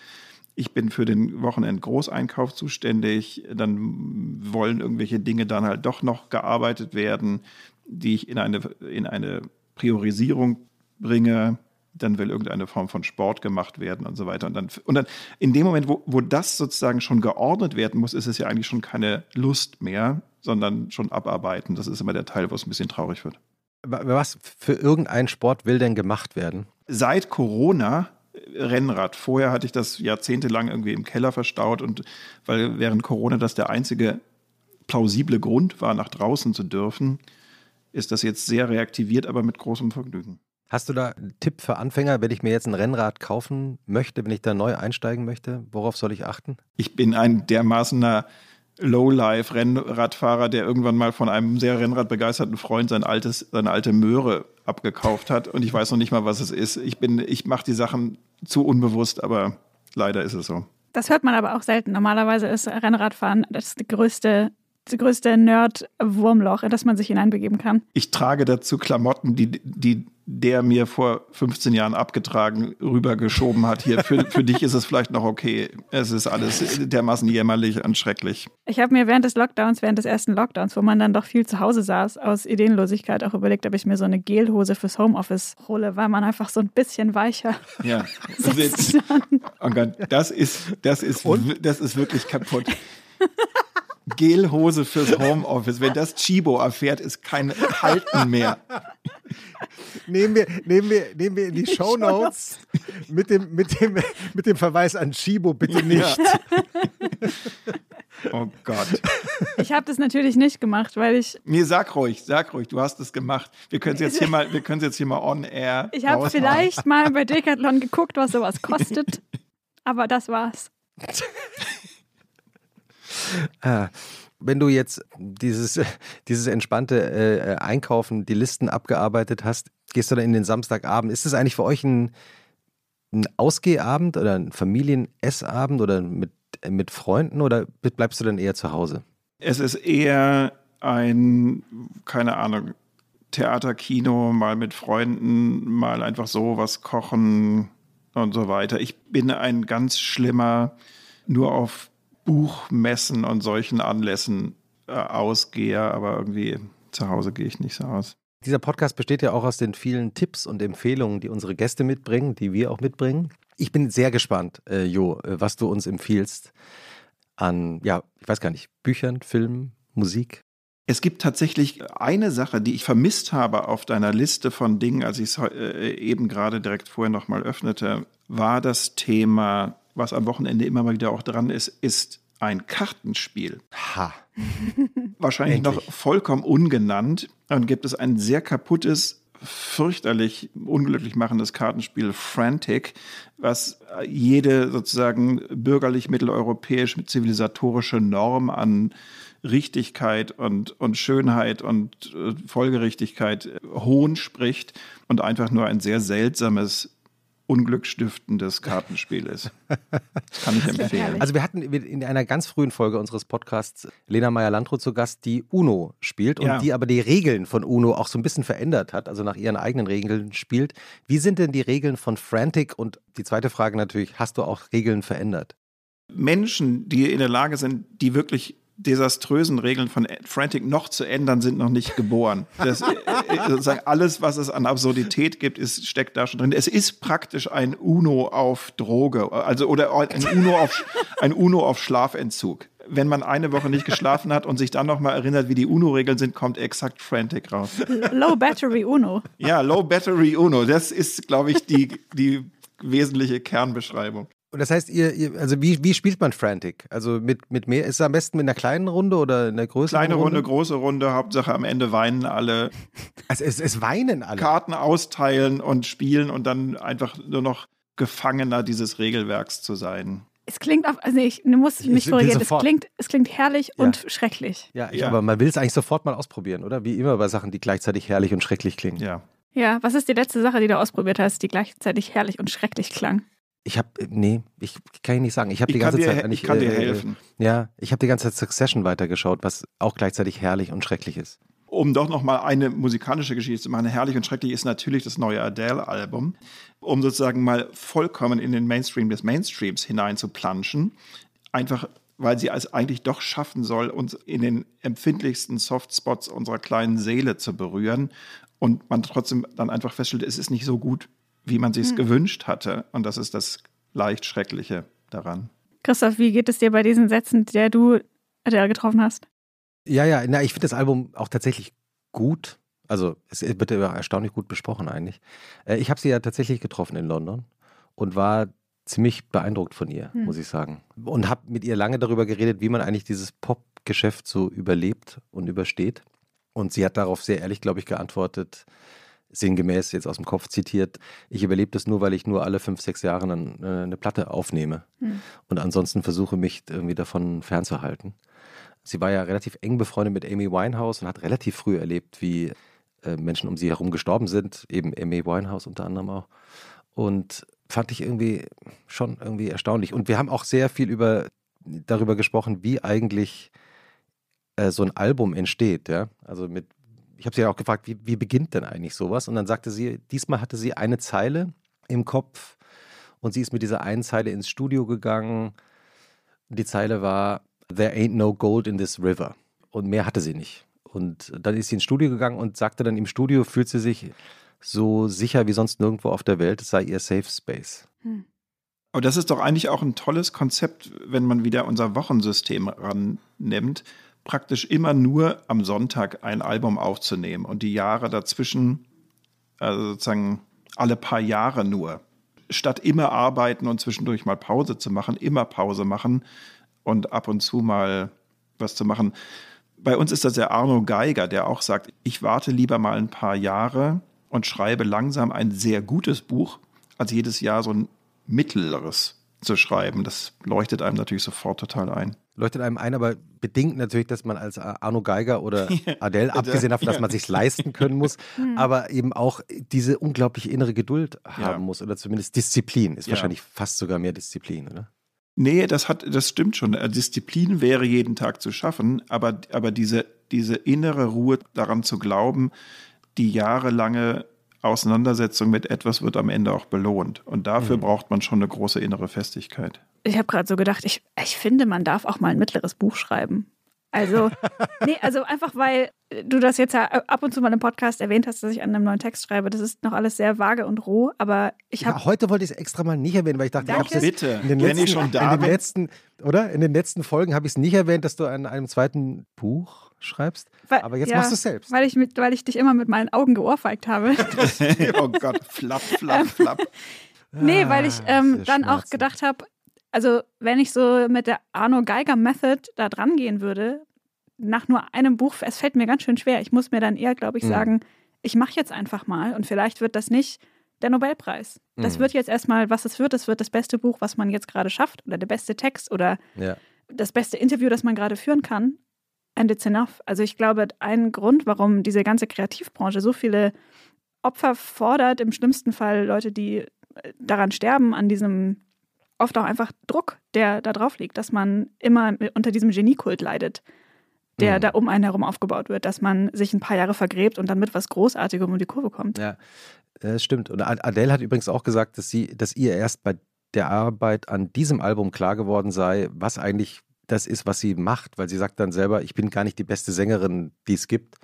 ich bin für den Wochenend-Großeinkauf zuständig, dann wollen irgendwelche Dinge dann halt doch noch gearbeitet werden, die ich in eine, in eine Priorisierung bringe, dann will irgendeine Form von Sport gemacht werden und so weiter. Und dann, und dann in dem Moment, wo, wo das sozusagen schon geordnet werden muss, ist es ja eigentlich schon keine Lust mehr, sondern schon abarbeiten. Das ist immer der Teil, wo es ein bisschen traurig wird. Was für irgendeinen Sport will denn gemacht werden? Seit Corona Rennrad. Vorher hatte ich das jahrzehntelang irgendwie im Keller verstaut und weil während Corona das der einzige plausible Grund war, nach draußen zu dürfen, ist das jetzt sehr reaktiviert, aber mit großem Vergnügen. Hast du da einen Tipp für Anfänger, wenn ich mir jetzt ein Rennrad kaufen möchte, wenn ich da neu einsteigen möchte? Worauf soll ich achten? Ich bin ein dermaßener Lowlife-Rennradfahrer, der irgendwann mal von einem sehr Rennradbegeisterten Freund sein altes, seine alte Möhre abgekauft hat und ich weiß noch nicht mal, was es ist. Ich bin, ich mache die Sachen zu unbewusst, aber leider ist es so. Das hört man aber auch selten. Normalerweise ist Rennradfahren das größte das größte Nerd-Wurmloch, in das man sich hineinbegeben kann. Ich trage dazu Klamotten, die, die der mir vor 15 Jahren abgetragen rübergeschoben hat. Hier, für, für dich ist es vielleicht noch okay. Es ist alles dermaßen jämmerlich und schrecklich. Ich habe mir während des Lockdowns, während des ersten Lockdowns, wo man dann doch viel zu Hause saß, aus Ideenlosigkeit auch überlegt, ob ich mir so eine Gelhose fürs Homeoffice hole, weil man einfach so ein bisschen weicher ja. Oh Gott, das ist, das ist, das ist wirklich kaputt. Gelhose fürs Homeoffice. Wenn das Chibo erfährt, ist kein Halten mehr. Nehmen wir, nehmen wir, nehmen wir in die Show Notes mit dem, mit, dem, mit dem Verweis an Chibo bitte nicht. Ja. Oh Gott. Ich habe das natürlich nicht gemacht, weil ich. Nee, sag ruhig, sag ruhig, du hast es gemacht. Wir können es jetzt hier mal, wir können es jetzt hier mal on air. Ich habe vielleicht mal bei Decathlon geguckt, was sowas kostet. Aber das war's. Ah, wenn du jetzt dieses, dieses entspannte äh, Einkaufen, die Listen abgearbeitet hast, gehst du dann in den Samstagabend. Ist das eigentlich für euch ein, ein Ausgehabend oder ein Familienessabend oder mit, mit Freunden oder bleibst du dann eher zu Hause? Es ist eher ein, keine Ahnung, Theater, Kino, mal mit Freunden, mal einfach so was kochen und so weiter. Ich bin ein ganz schlimmer, nur auf Buchmessen und solchen Anlässen äh, ausgehe, aber irgendwie zu Hause gehe ich nicht so aus. Dieser Podcast besteht ja auch aus den vielen Tipps und Empfehlungen, die unsere Gäste mitbringen, die wir auch mitbringen. Ich bin sehr gespannt, äh, Jo, äh, was du uns empfiehlst an, ja, ich weiß gar nicht, Büchern, Filmen, Musik. Es gibt tatsächlich eine Sache, die ich vermisst habe auf deiner Liste von Dingen, als ich es äh, eben gerade direkt vorher nochmal öffnete, war das Thema was am Wochenende immer mal wieder auch dran ist, ist ein Kartenspiel. Ha. Wahrscheinlich Endlich. noch vollkommen ungenannt. Dann gibt es ein sehr kaputtes, fürchterlich unglücklich machendes Kartenspiel Frantic, was jede sozusagen bürgerlich mitteleuropäisch zivilisatorische Norm an Richtigkeit und, und Schönheit und äh, Folgerichtigkeit hohn spricht und einfach nur ein sehr seltsames unglücksstiftendes Kartenspiel ist. Das kann ich empfehlen. Also wir hatten in einer ganz frühen Folge unseres Podcasts Lena Meyer-Landrut zu Gast, die UNO spielt und ja. die aber die Regeln von UNO auch so ein bisschen verändert hat, also nach ihren eigenen Regeln spielt. Wie sind denn die Regeln von Frantic? Und die zweite Frage natürlich, hast du auch Regeln verändert? Menschen, die in der Lage sind, die wirklich desaströsen Regeln von Frantic noch zu ändern, sind noch nicht geboren. Das, äh, äh, sozusagen alles, was es an Absurdität gibt, ist, steckt da schon drin. Es ist praktisch ein Uno auf Droge, also oder ein Uno auf, ein Uno auf Schlafentzug. Wenn man eine Woche nicht geschlafen hat und sich dann nochmal erinnert, wie die Uno-Regeln sind, kommt exakt Frantic raus. Low Battery Uno. Ja, Low Battery Uno. Das ist, glaube ich, die, die wesentliche Kernbeschreibung. Und das heißt, ihr, ihr, also wie, wie spielt man Frantic? Also mit, mit mehr, ist es am besten mit einer kleinen Runde oder einer größeren Kleine Runde? Runde, große Runde, Hauptsache am Ende weinen alle. Also es, es weinen alle. Karten austeilen und spielen und dann einfach nur noch Gefangener dieses Regelwerks zu sein. Es klingt auf, also ich muss mich korrigieren, es klingt, es klingt herrlich ja. und schrecklich. Ja, ich, ja, aber man will es eigentlich sofort mal ausprobieren, oder? Wie immer bei Sachen, die gleichzeitig herrlich und schrecklich klingen. Ja. Ja, was ist die letzte Sache, die du ausprobiert hast, die gleichzeitig herrlich und schrecklich klang? Ich habe, nee, ich kann ich nicht sagen. Ich habe die ganze dir, Zeit eigentlich. Ich kann dir äh, helfen. Ja, ich habe die ganze Zeit Succession weitergeschaut, was auch gleichzeitig herrlich und schrecklich ist. Um doch noch mal eine musikalische Geschichte zu machen, herrlich und schrecklich ist natürlich das neue Adele-Album, um sozusagen mal vollkommen in den Mainstream des Mainstreams hinein zu planschen. Einfach weil sie es eigentlich doch schaffen soll, uns in den empfindlichsten Softspots unserer kleinen Seele zu berühren und man trotzdem dann einfach feststellt, es ist nicht so gut, wie man sich es hm. gewünscht hatte. Und das ist das leicht Schreckliche daran. Christoph, wie geht es dir bei diesen Sätzen, der du Adele getroffen hast? Ja, ja, na, ich finde das Album auch tatsächlich gut. Also es wird erstaunlich gut besprochen eigentlich. Äh, ich habe sie ja tatsächlich getroffen in London und war ziemlich beeindruckt von ihr, hm. muss ich sagen. Und habe mit ihr lange darüber geredet, wie man eigentlich dieses Pop-Geschäft so überlebt und übersteht. Und sie hat darauf sehr ehrlich, glaube ich, geantwortet, sinngemäß jetzt aus dem Kopf zitiert, ich überlebe das nur, weil ich nur alle fünf, sechs Jahre dann, äh, eine Platte aufnehme hm. und ansonsten versuche mich irgendwie davon fernzuhalten. Sie war ja relativ eng befreundet mit Amy Winehouse und hat relativ früh erlebt, wie äh, Menschen um sie herum gestorben sind, eben Amy Winehouse unter anderem auch. Und fand ich irgendwie schon irgendwie erstaunlich. Und wir haben auch sehr viel über, darüber gesprochen, wie eigentlich äh, so ein Album entsteht. Ja? Also mit, ich habe sie ja auch gefragt, wie, wie beginnt denn eigentlich sowas? Und dann sagte sie, diesmal hatte sie eine Zeile im Kopf und sie ist mit dieser einen Zeile ins Studio gegangen. Die Zeile war, There ain't no gold in this river. Und mehr hatte sie nicht. Und dann ist sie ins Studio gegangen und sagte dann, im Studio fühlt sie sich so sicher wie sonst nirgendwo auf der Welt, es sei ihr Safe Space. Hm. Aber das ist doch eigentlich auch ein tolles Konzept, wenn man wieder unser Wochensystem rannimmt, praktisch immer nur am Sonntag ein Album aufzunehmen und die Jahre dazwischen, also sozusagen alle paar Jahre nur. Statt immer arbeiten und zwischendurch mal Pause zu machen, immer Pause machen und ab und zu mal was zu machen. Bei uns ist das der Arno Geiger, der auch sagt, ich warte lieber mal ein paar Jahre und schreibe langsam ein sehr gutes Buch, als jedes Jahr so ein mittleres zu schreiben. Das leuchtet einem natürlich sofort total ein. Leuchtet einem ein, aber bedingt natürlich, dass man als Arno Geiger oder Adele, abgesehen davon, dass man sich leisten können muss, hm. aber eben auch diese unglaubliche innere Geduld haben ja. muss oder zumindest Disziplin. Ist ja. wahrscheinlich fast sogar mehr Disziplin, oder? Nee, das hat, das stimmt schon. Äh, Disziplin wäre jeden Tag zu schaffen, aber, aber diese, diese innere Ruhe daran zu glauben, die jahrelange Auseinandersetzung mit etwas wird am Ende auch belohnt. Und dafür mhm. braucht man schon eine große innere Festigkeit. Ich habe gerade so gedacht, ich, ich finde, man darf auch mal ein mittleres Buch schreiben. Also, nee, also einfach weil du das jetzt ja ab und zu mal im Podcast erwähnt hast, dass ich an einem neuen Text schreibe. Das ist noch alles sehr vage und roh, aber ich habe. Ja, heute wollte ich es extra mal nicht erwähnen, weil ich dachte, Danke. ich habe Bitte, in den letzten, ich schon da in den letzten, oder? In den letzten Folgen habe ich es nicht erwähnt, dass du an einem zweiten Buch schreibst. Weil, aber jetzt ja, machst du es selbst. Weil ich, mit, weil ich dich immer mit meinen Augen geohrfeigt habe. oh Gott, flapp, flapp, flapp. nee, weil ich ähm, dann auch gedacht habe, also wenn ich so mit der Arno Geiger Method da dran gehen würde, nach nur einem Buch, es fällt mir ganz schön schwer. Ich muss mir dann eher, glaube ich, mhm. sagen, ich mache jetzt einfach mal und vielleicht wird das nicht der Nobelpreis. Das mhm. wird jetzt erstmal, was es wird, es wird das beste Buch, was man jetzt gerade schafft oder der beste Text oder ja. das beste Interview, das man gerade führen kann. And it's enough. Also ich glaube, ein Grund, warum diese ganze Kreativbranche so viele Opfer fordert, im schlimmsten Fall Leute, die äh, daran sterben, an diesem oft auch einfach Druck, der da drauf liegt, dass man immer unter diesem Geniekult leidet der mhm. da um einen herum aufgebaut wird, dass man sich ein paar Jahre vergräbt und dann mit was Großartigem um die Kurve kommt. Ja, das stimmt. Und Adele hat übrigens auch gesagt, dass sie, dass ihr erst bei der Arbeit an diesem Album klar geworden sei, was eigentlich das ist, was sie macht, weil sie sagt dann selber, ich bin gar nicht die beste Sängerin, die es gibt.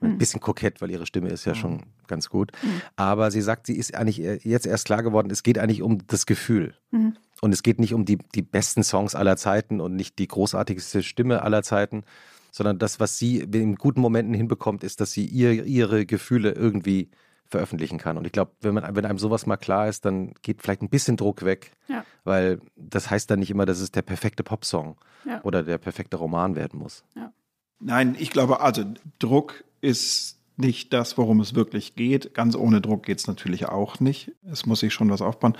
Ein hm. bisschen kokett, weil ihre Stimme ist ja hm. schon ganz gut. Mhm. Aber sie sagt, sie ist eigentlich jetzt erst klar geworden, es geht eigentlich um das Gefühl. Mhm. Und es geht nicht um die, die besten Songs aller Zeiten und nicht die großartigste Stimme aller Zeiten, sondern das, was sie in guten Momenten hinbekommt, ist, dass sie ihr, ihre Gefühle irgendwie veröffentlichen kann. Und ich glaube, wenn, wenn einem sowas mal klar ist, dann geht vielleicht ein bisschen Druck weg, ja. weil das heißt dann nicht immer, dass es der perfekte Popsong ja. oder der perfekte Roman werden muss. Ja. Nein, ich glaube, also Druck ist nicht das, worum es wirklich geht. Ganz ohne Druck geht es natürlich auch nicht. Es muss sich schon was aufbauen.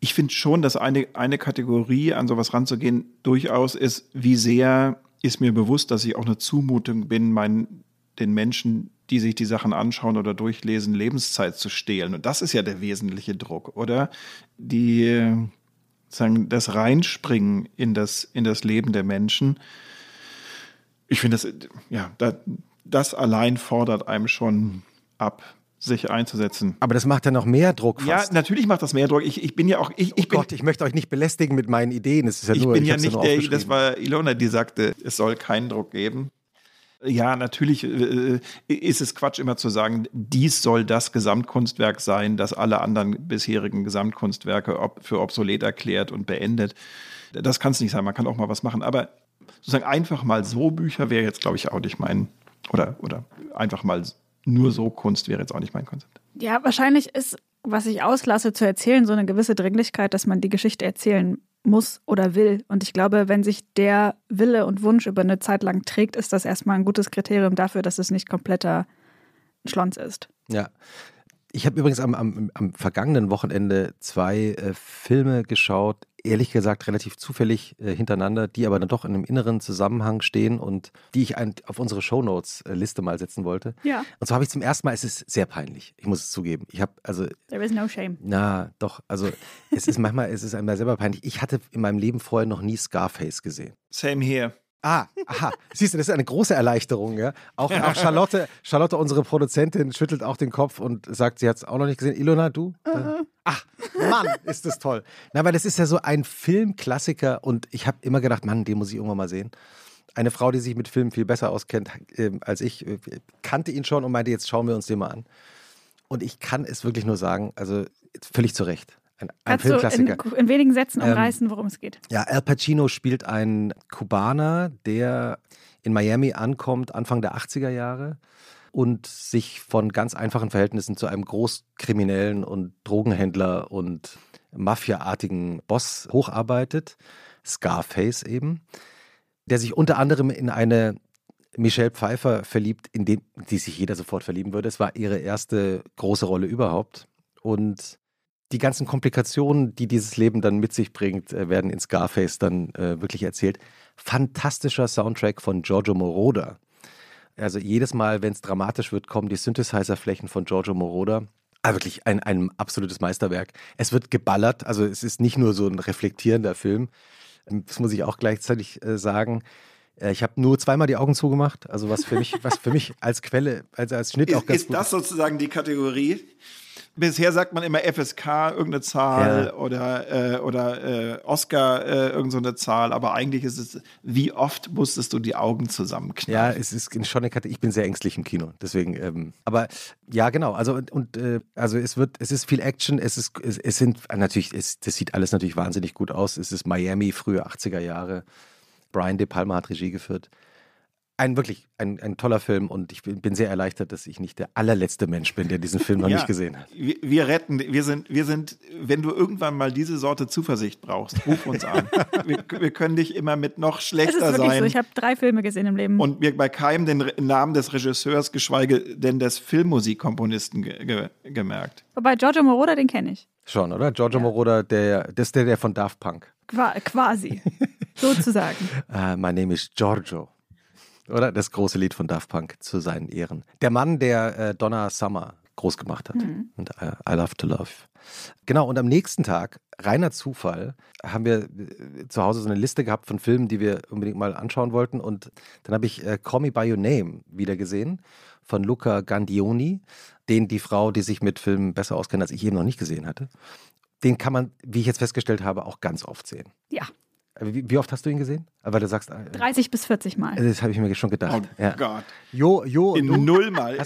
Ich finde schon, dass eine, eine Kategorie, an sowas ranzugehen, durchaus ist, wie sehr ist mir bewusst, dass ich auch eine Zumutung bin, meinen, den Menschen, die sich die Sachen anschauen oder durchlesen, Lebenszeit zu stehlen. Und das ist ja der wesentliche Druck, oder? Die, sagen, das Reinspringen in das, in das Leben der Menschen. Ich finde, das, ja, das, das allein fordert einem schon ab sich einzusetzen. Aber das macht ja noch mehr Druck. Fast. Ja, natürlich macht das mehr Druck. Ich, ich bin ja auch. Ich, ich oh bin, Gott, ich möchte euch nicht belästigen mit meinen Ideen. Es ist ja ich nur, bin ja nicht der, das war Ilona, die sagte, es soll keinen Druck geben. Ja, natürlich äh, ist es Quatsch, immer zu sagen, dies soll das Gesamtkunstwerk sein, das alle anderen bisherigen Gesamtkunstwerke ob, für obsolet erklärt und beendet. Das kann es nicht sein, man kann auch mal was machen. Aber sozusagen einfach mal so Bücher wäre jetzt, glaube ich, auch nicht mein, oder, oder einfach mal nur so Kunst wäre jetzt auch nicht mein Konzept. Ja, wahrscheinlich ist, was ich auslasse zu erzählen, so eine gewisse Dringlichkeit, dass man die Geschichte erzählen muss oder will. Und ich glaube, wenn sich der Wille und Wunsch über eine Zeit lang trägt, ist das erstmal ein gutes Kriterium dafür, dass es nicht kompletter Schlons ist. Ja. Ich habe übrigens am, am, am, vergangenen Wochenende zwei äh, Filme geschaut, ehrlich gesagt relativ zufällig äh, hintereinander, die aber dann doch in einem inneren Zusammenhang stehen und die ich ein, auf unsere Shownotes-Liste mal setzen wollte. Ja. Und zwar habe ich zum ersten Mal, es ist sehr peinlich, ich muss es zugeben. Ich habe also. There is no shame. Na, doch, also es ist manchmal, es ist einmal selber peinlich. Ich hatte in meinem Leben vorher noch nie Scarface gesehen. Same here. Ah, aha. Siehst du, das ist eine große Erleichterung, ja. Auch, auch Charlotte, Charlotte, unsere Produzentin, schüttelt auch den Kopf und sagt, sie hat es auch noch nicht gesehen. Ilona, du? Uh -huh. Ach, Mann, ist das toll. Na, weil das ist ja so ein Filmklassiker und ich habe immer gedacht, Mann, den muss ich irgendwann mal sehen. Eine Frau, die sich mit Filmen viel besser auskennt äh, als ich, äh, kannte ihn schon und meinte, jetzt schauen wir uns den mal an. Und ich kann es wirklich nur sagen, also völlig zu Recht. Ein, ein Filmklassiker. In, in, wenigen Sätzen umreißen, worum es geht. Ja, Al Pacino spielt einen Kubaner, der in Miami ankommt, Anfang der 80er Jahre und sich von ganz einfachen Verhältnissen zu einem Großkriminellen und Drogenhändler und Mafia-artigen Boss hocharbeitet. Scarface eben, der sich unter anderem in eine Michelle Pfeiffer verliebt, in den, die sich jeder sofort verlieben würde. Es war ihre erste große Rolle überhaupt. Und die ganzen Komplikationen, die dieses Leben dann mit sich bringt, äh, werden in Scarface dann äh, wirklich erzählt. Fantastischer Soundtrack von Giorgio Moroder. Also jedes Mal, wenn es dramatisch wird, kommen die Synthesizer-Flächen von Giorgio Moroder. Aber wirklich ein, ein absolutes Meisterwerk. Es wird geballert, also es ist nicht nur so ein reflektierender Film. Das muss ich auch gleichzeitig äh, sagen. Äh, ich habe nur zweimal die Augen zugemacht, also was für mich, was für mich als Quelle, also als Schnitt ist, auch ganz ist gut ist. Ist das sozusagen die Kategorie? Bisher sagt man immer FSK, irgendeine Zahl ja. oder, äh, oder äh, Oscar, äh, irgendeine Zahl, aber eigentlich ist es, wie oft musstest du die Augen zusammenknallen? Ja, es ist schon eine Kategorie, ich bin sehr ängstlich im Kino, deswegen, ähm, aber ja, genau, also und, und äh, also es wird, es ist viel Action, es ist, es, es sind natürlich, es, das sieht alles natürlich wahnsinnig gut aus, es ist Miami, frühe 80er Jahre, Brian De Palma hat Regie geführt ein wirklich ein, ein toller Film und ich bin, sehr erleichtert, dass ich nicht der allerletzte Mensch bin, der diesen Film noch ja, nicht gesehen hat. Wir, wir, retten, wir sind, wir sind, wenn du irgendwann mal diese Sorte Zuversicht brauchst, ruf uns an. wir, wir, können dich immer mit noch schlechter sein. So. Ich habe drei Filme gesehen im Leben. Und mir bei keinem den Namen des Regisseurs, geschweige denn des Filmmusikkomponisten ge ge gemerkt. Wobei Giorgio Moroder, den kenne ich. Schon, oder? Giorgio ja. Moroder, der, das ist der, der von Daft Punk. Qua quasi, sozusagen. Uh, my name is Giorgio. Oder? Das große Lied von Daft Punk zu seinen Ehren. Der Mann, der äh, Donna Summer groß gemacht hat. Mhm. Und äh, I Love to Love. Genau, und am nächsten Tag, reiner Zufall, haben wir äh, zu Hause so eine Liste gehabt von Filmen, die wir unbedingt mal anschauen wollten. Und dann habe ich äh, Call Me By Your Name wieder gesehen von Luca Gandioni, den die Frau, die sich mit Filmen besser auskennt, als ich eben noch nicht gesehen hatte. Den kann man, wie ich jetzt festgestellt habe, auch ganz oft sehen. Ja. Wie, wie, oft hast du ihn gesehen? Weil du sagst. 30 äh, bis 40 Mal. Das habe ich mir schon gedacht. Oh ja. Gott. Jo, jo. In null Mal.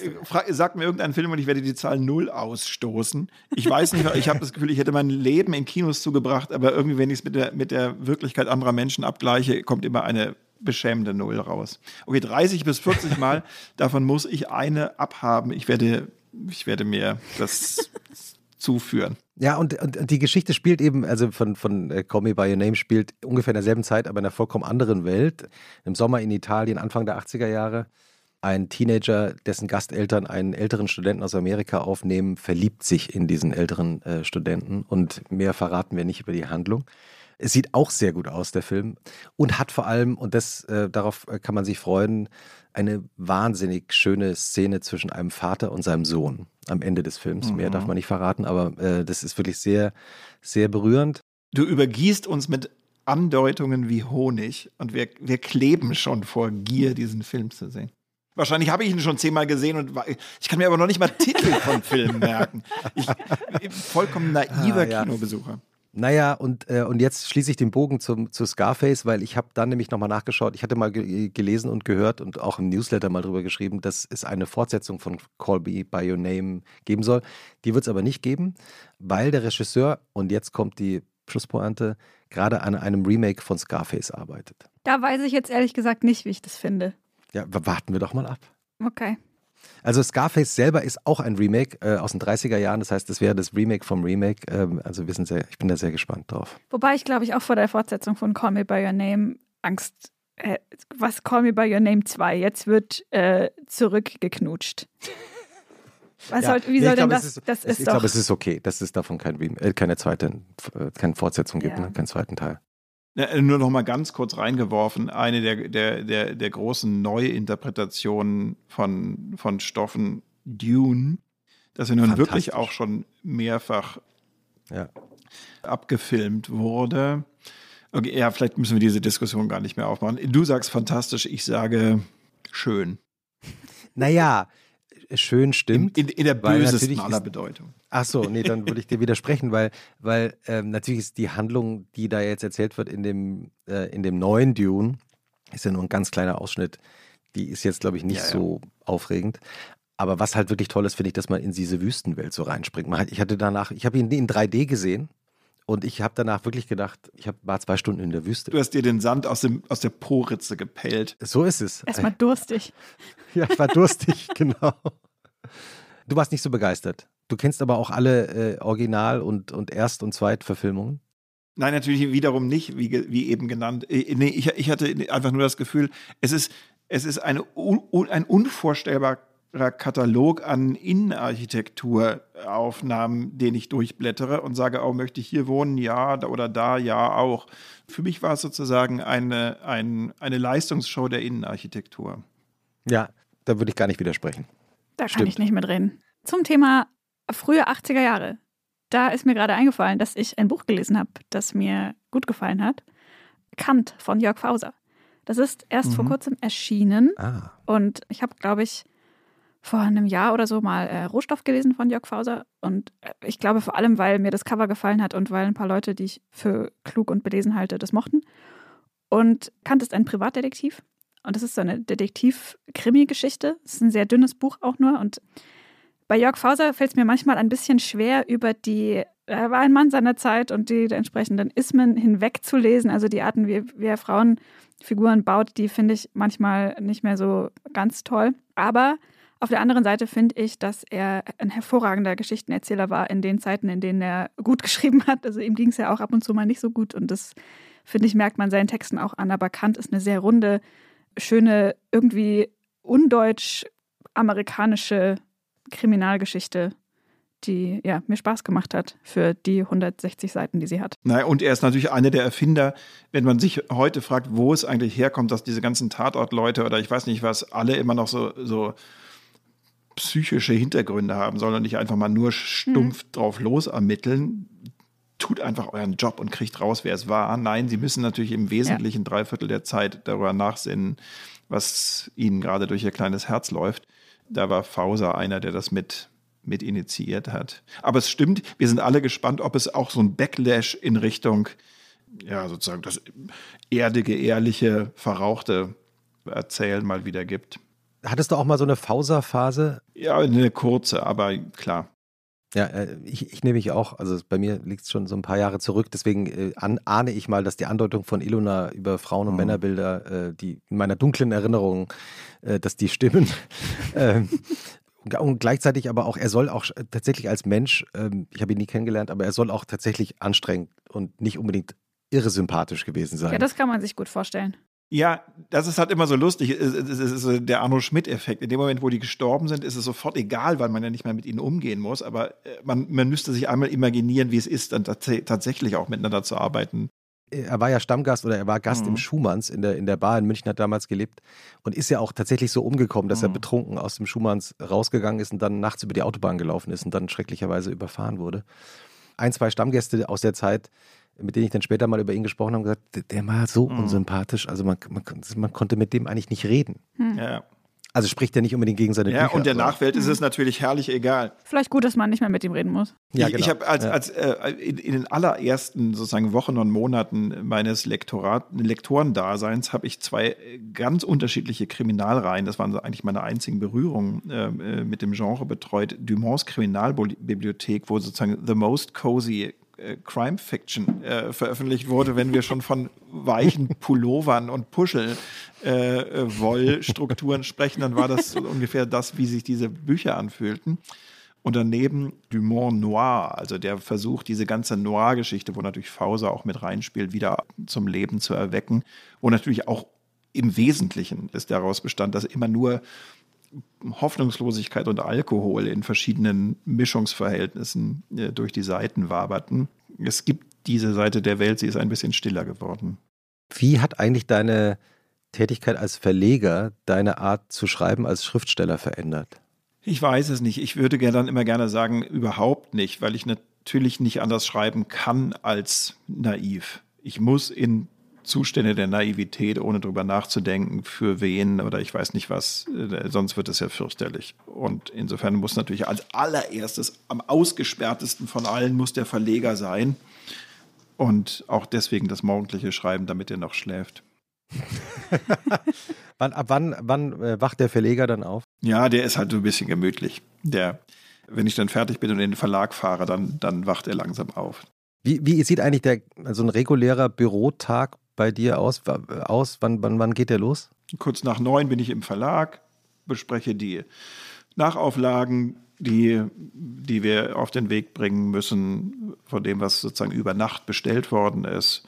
Sag mir irgendeinen Film und ich werde die Zahl null ausstoßen. Ich weiß nicht, ich habe das Gefühl, ich hätte mein Leben in Kinos zugebracht, aber irgendwie, wenn ich es mit der, mit der Wirklichkeit anderer Menschen abgleiche, kommt immer eine beschämende Null raus. Okay, 30 bis 40 Mal, davon muss ich eine abhaben. Ich werde, ich werde mir das zuführen. Ja, und, und, die Geschichte spielt eben, also von, von äh, Call Me By Your Name spielt ungefähr in derselben Zeit, aber in einer vollkommen anderen Welt. Im Sommer in Italien, Anfang der 80er Jahre. Ein Teenager, dessen Gasteltern einen älteren Studenten aus Amerika aufnehmen, verliebt sich in diesen älteren äh, Studenten und mehr verraten wir nicht über die Handlung. Es sieht auch sehr gut aus, der Film, und hat vor allem, und das, äh, darauf äh, kann man sich freuen, eine wahnsinnig schöne Szene zwischen einem Vater und seinem Sohn am Ende des Films. Mhm. Mehr darf man nicht verraten, aber äh, das ist wirklich sehr, sehr berührend. Du übergießt uns mit Andeutungen wie Honig und wir, wir kleben schon vor Gier, diesen Film zu sehen. Wahrscheinlich habe ich ihn schon zehnmal gesehen und ich kann mir aber noch nicht mal Titel von Filmen merken. Ich, vollkommen naiver ah, ja. Kinobesucher. Naja, und, äh, und jetzt schließe ich den Bogen zum, zu Scarface, weil ich habe dann nämlich nochmal nachgeschaut. Ich hatte mal ge gelesen und gehört und auch im Newsletter mal drüber geschrieben, dass es eine Fortsetzung von Call Me By Your Name geben soll. Die wird es aber nicht geben, weil der Regisseur, und jetzt kommt die Schlusspointe, gerade an einem Remake von Scarface arbeitet. Da weiß ich jetzt ehrlich gesagt nicht, wie ich das finde. Ja, warten wir doch mal ab. Okay. Also Scarface selber ist auch ein Remake äh, aus den 30er Jahren. Das heißt, es wäre das Remake vom Remake. Ähm, also wir sind sehr, ich bin da sehr gespannt drauf. Wobei ich glaube ich auch vor der Fortsetzung von Call Me By Your Name Angst, äh, was Call Me By Your Name 2, jetzt wird äh, zurückgeknutscht. Was Ja, soll, wie nee, soll denn glaube, das? es ist, das ist ich glaube, es ist okay, dass es davon kein, äh, keine zweite, äh, keine Fortsetzung gibt, Ja. ne? keinen zweiten Teil. Ja, nur noch mal ganz kurz reingeworfen, eine der, der, der, der großen Neuinterpretationen von, von Stoffen Dune, das ja nun wirklich auch schon mehrfach Ja. abgefilmt wurde. Okay, ja, vielleicht müssen wir diese Diskussion gar nicht mehr aufmachen. Du sagst fantastisch, ich sage schön. Naja, schön stimmt. in, in der bösesten aller Bedeutung. Ach so, nee, dann würde ich dir widersprechen, weil, weil ähm, natürlich ist die Handlung, die da jetzt erzählt wird in dem, äh, in dem neuen Dune, ist ja nur ein ganz kleiner Ausschnitt. Die ist jetzt, glaube ich, nicht Ja, ja. so aufregend. Aber was halt wirklich toll ist, finde ich, dass man in diese Wüstenwelt so reinspringt. Hat, ich hatte danach, ich habe ihn in 3D gesehen und ich habe danach wirklich gedacht, ich hab, war zwei Stunden in der Wüste. Du hast dir den Sand aus, dem, aus der Po-Ritze gepellt. So ist es. Erstmal durstig. Ja, ich war durstig, genau. Du warst nicht so begeistert. Du kennst aber auch alle äh, Original- und, und Erst- und Zweitverfilmungen. Nein, natürlich wiederum nicht, wie, wie eben genannt. Äh, Nee, ich, ich hatte einfach nur das Gefühl, es ist, es ist eine, un, un, ein unvorstellbarer Katalog an Innenarchitekturaufnahmen, den ich durchblättere und sage, oh, möchte ich hier wohnen? Ja, da oder da, ja, auch. Für mich war es sozusagen eine, ein, eine Leistungsshow der Innenarchitektur. Ja, da würde ich gar nicht widersprechen. Da kann Stimmt. ich nicht mitreden. Zum Thema frühe 80er Jahre. Da ist mir gerade eingefallen, dass ich ein Buch gelesen habe, das mir gut gefallen hat. Kant von Jörg Fauser. Das ist erst vor Mhm. kurzem erschienen Ah, und ich habe, glaube ich, vor einem Jahr oder so mal äh, Rohstoff gelesen von Jörg Fauser. Und äh, ich glaube vor allem, weil mir das Cover gefallen hat und weil ein paar Leute, die ich für klug und belesen halte, das mochten. Und Kant ist ein Privatdetektiv. Und das ist so eine Detektiv-Krimi-Geschichte. Es ist ein sehr dünnes Buch auch nur. Und bei Jörg Fauser fällt es mir manchmal ein bisschen schwer, über die, er war ein Mann seiner Zeit und die entsprechenden Ismen hinwegzulesen. Also die Arten, wie, wie er Frauenfiguren baut, die finde ich manchmal nicht mehr so ganz toll. Aber auf der anderen Seite finde ich, dass er ein hervorragender Geschichtenerzähler war in den Zeiten, in denen er gut geschrieben hat. Also ihm ging es ja auch ab und zu mal nicht so gut und das, finde ich, merkt man seinen Texten auch an. Aber Kant ist eine sehr runde, schöne, irgendwie undeutsch-amerikanische Kriminalgeschichte, die ja, mir Spaß gemacht hat für die 160 Seiten, die sie hat. Naja, und er ist natürlich einer der Erfinder, wenn man sich heute fragt, wo es eigentlich herkommt, dass diese ganzen Tatortleute oder ich weiß nicht was, alle immer noch so, so psychische Hintergründe haben, sondern nicht einfach mal nur stumpf drauf los ermitteln. Tut einfach euren Job und kriegt raus, wer es war. Nein, sie müssen natürlich im Wesentlichen drei Viertel der Zeit darüber nachsinnen, was ihnen gerade durch ihr kleines Herz läuft. Da war Fauser einer, der das mit, mit initiiert hat. Aber es stimmt, wir sind alle gespannt, ob es auch so ein Backlash in Richtung, ja, sozusagen das erdige, ehrliche, verrauchte Erzählen mal wieder gibt. Hattest du auch mal so eine Fauser-Phase? Ja, eine kurze, aber klar. Ja, äh, ich, ich nehme mich auch, also bei mir liegt es schon so ein paar Jahre zurück, deswegen äh, an, ahne ich mal, dass die Andeutung von Ilona über Frauen- und Mhm. Männerbilder, äh, die in meiner dunklen Erinnerung, äh, dass die stimmen. ähm, und- gleichzeitig aber auch, er soll auch sch- tatsächlich als Mensch, ähm, ich habe ihn nie kennengelernt, aber er soll auch tatsächlich anstrengend und nicht unbedingt irre sympathisch gewesen sein. Ja, das kann man sich gut vorstellen. Ja, das ist halt immer so lustig. Es ist der Arno Schmidt-Effekt. In dem Moment, wo die gestorben sind, ist es sofort egal, weil man ja nicht mehr mit ihnen umgehen muss. Aber äh, man, man müsste sich einmal imaginieren, wie es ist, dann tats tatsächlich auch miteinander zu arbeiten. er war ja Stammgast oder er war Gast Mhm. im Schumanns in der, in der Bar in München, hat damals gelebt und ist ja auch tatsächlich so umgekommen, dass er Mhm. betrunken aus dem Schumanns rausgegangen ist und dann nachts über die Autobahn gelaufen ist und dann schrecklicherweise überfahren wurde. Ein, zwei Stammgäste aus der Zeit, mit denen ich dann später mal über ihn gesprochen habe, gesagt, der- der war so Mhm. unsympathisch, also man, man, man konnte mit dem eigentlich nicht reden. Hm. Ja. Also spricht er nicht unbedingt gegen seine ja, Bücher. und der Nachwelt ist es natürlich herrlich egal. Vielleicht gut, dass man nicht mehr mit ihm reden muss. Ja, ich genau. ich habe als, Ja. als äh, in, in den allerersten sozusagen Wochen und Monaten meines Lektorat, Lektorendaseins habe ich zwei ganz unterschiedliche Kriminalreihen, das waren eigentlich meine einzigen Berührungen äh, äh, mit dem Genre betreut. Dumonts Kriminalbibliothek, wo sozusagen The Most Cozy äh, Crime Fiction äh, veröffentlicht wurde, wenn wir schon von weichen Pullovern und Puschel äh, äh, Wollstrukturen sprechen, dann war das ungefähr das, wie sich diese Bücher anfühlten. Und daneben Dumont Noir, also der versucht, diese ganze Noir-Geschichte, wo natürlich Fauser auch mit reinspielt, wieder zum Leben zu erwecken. Wo natürlich auch im Wesentlichen ist daraus bestand, dass immer nur Hoffnungslosigkeit und Alkohol in verschiedenen Mischungsverhältnissen äh, durch die Seiten waberten. Es gibt diese Seite der Welt, sie ist ein bisschen stiller geworden. Wie hat eigentlich deine Tätigkeit als Verleger deine Art zu schreiben als Schriftsteller verändert? Ich weiß es nicht. Ich würde gerne dann immer gerne sagen, überhaupt nicht, weil ich natürlich nicht anders schreiben kann als naiv. Ich muss in Zustände der Naivität, ohne drüber nachzudenken, für wen oder ich weiß nicht was, äh, sonst wird es ja fürchterlich. Und insofern muss natürlich als allererstes, am ausgesperrtesten von allen, muss der Verleger sein. Und auch deswegen das morgendliche Schreiben, damit er noch schläft. Wann, ab wann, wann äh, wacht der Verleger dann auf? Ja, der ist halt so ein bisschen gemütlich. Der, wenn ich dann fertig bin und in den Verlag fahre, dann, dann wacht er langsam auf. Wie, wie sieht eigentlich der, also ein regulärer Bürotag bei dir aus? Aus? Wann, wann, wann geht der los? Kurz nach neun bin ich im Verlag, bespreche die Nachauflagen, die, die wir auf den Weg bringen müssen, von dem, was sozusagen über Nacht bestellt worden ist.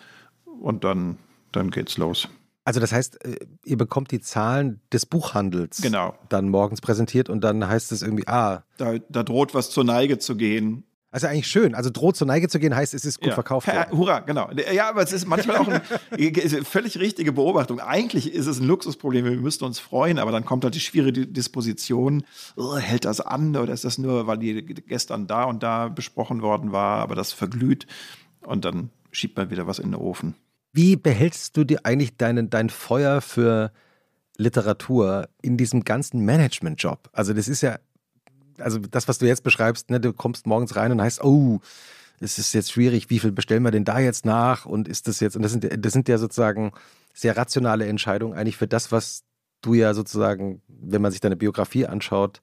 Und dann, dann geht's los. Also das heißt, äh, ihr bekommt die Zahlen des Buchhandels Genau. dann morgens präsentiert und dann heißt es irgendwie, ah, Da, da droht was zur Neige zu gehen. Also eigentlich schön. Also droht zur Neige zu gehen, heißt, es ist gut ja. verkauft Ja, worden. Hurra, genau. Ja, aber es ist manchmal auch eine völlig richtige Beobachtung. Eigentlich ist es ein Luxusproblem, wir müssten uns freuen, aber dann kommt halt die schwierige Disposition. Oh, hält das an oder ist das nur, weil die gestern da und da besprochen worden war, aber das verglüht und dann schiebt man wieder was in den Ofen. Wie behältst du dir eigentlich deinen, dein Feuer für Literatur in diesem ganzen Management-Job? Also das ist ja, also das, was du jetzt beschreibst, ne, du kommst morgens rein und heißt, oh, es ist jetzt schwierig, wie viel bestellen wir denn da jetzt nach und ist das jetzt, und das sind, das sind ja sozusagen sehr rationale Entscheidungen eigentlich für das, was du ja sozusagen, wenn man sich deine Biografie anschaut,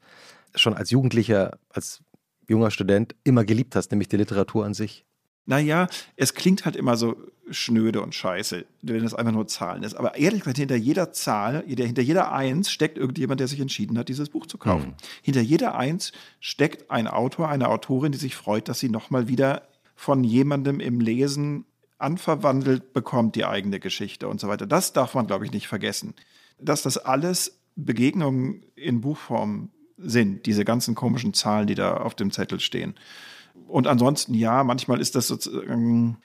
schon als Jugendlicher, als junger Student immer geliebt hast, nämlich die Literatur an sich. Naja, es klingt halt immer so schnöde und scheiße, wenn es einfach nur Zahlen ist. Aber ehrlich gesagt, hinter jeder Zahl, hinter jeder Eins steckt irgendjemand, der sich entschieden hat, dieses Buch zu kaufen. Mhm. Hinter jeder Eins steckt ein Autor, eine Autorin, die sich freut, dass sie nochmal wieder von jemandem im Lesen anverwandelt bekommt, die eigene Geschichte und so weiter. Das darf man, glaube ich, nicht vergessen. Dass das alles Begegnungen in Buchform sind, diese ganzen komischen Zahlen, die da auf dem Zettel stehen. Und ansonsten, ja, manchmal ist das sozusagen,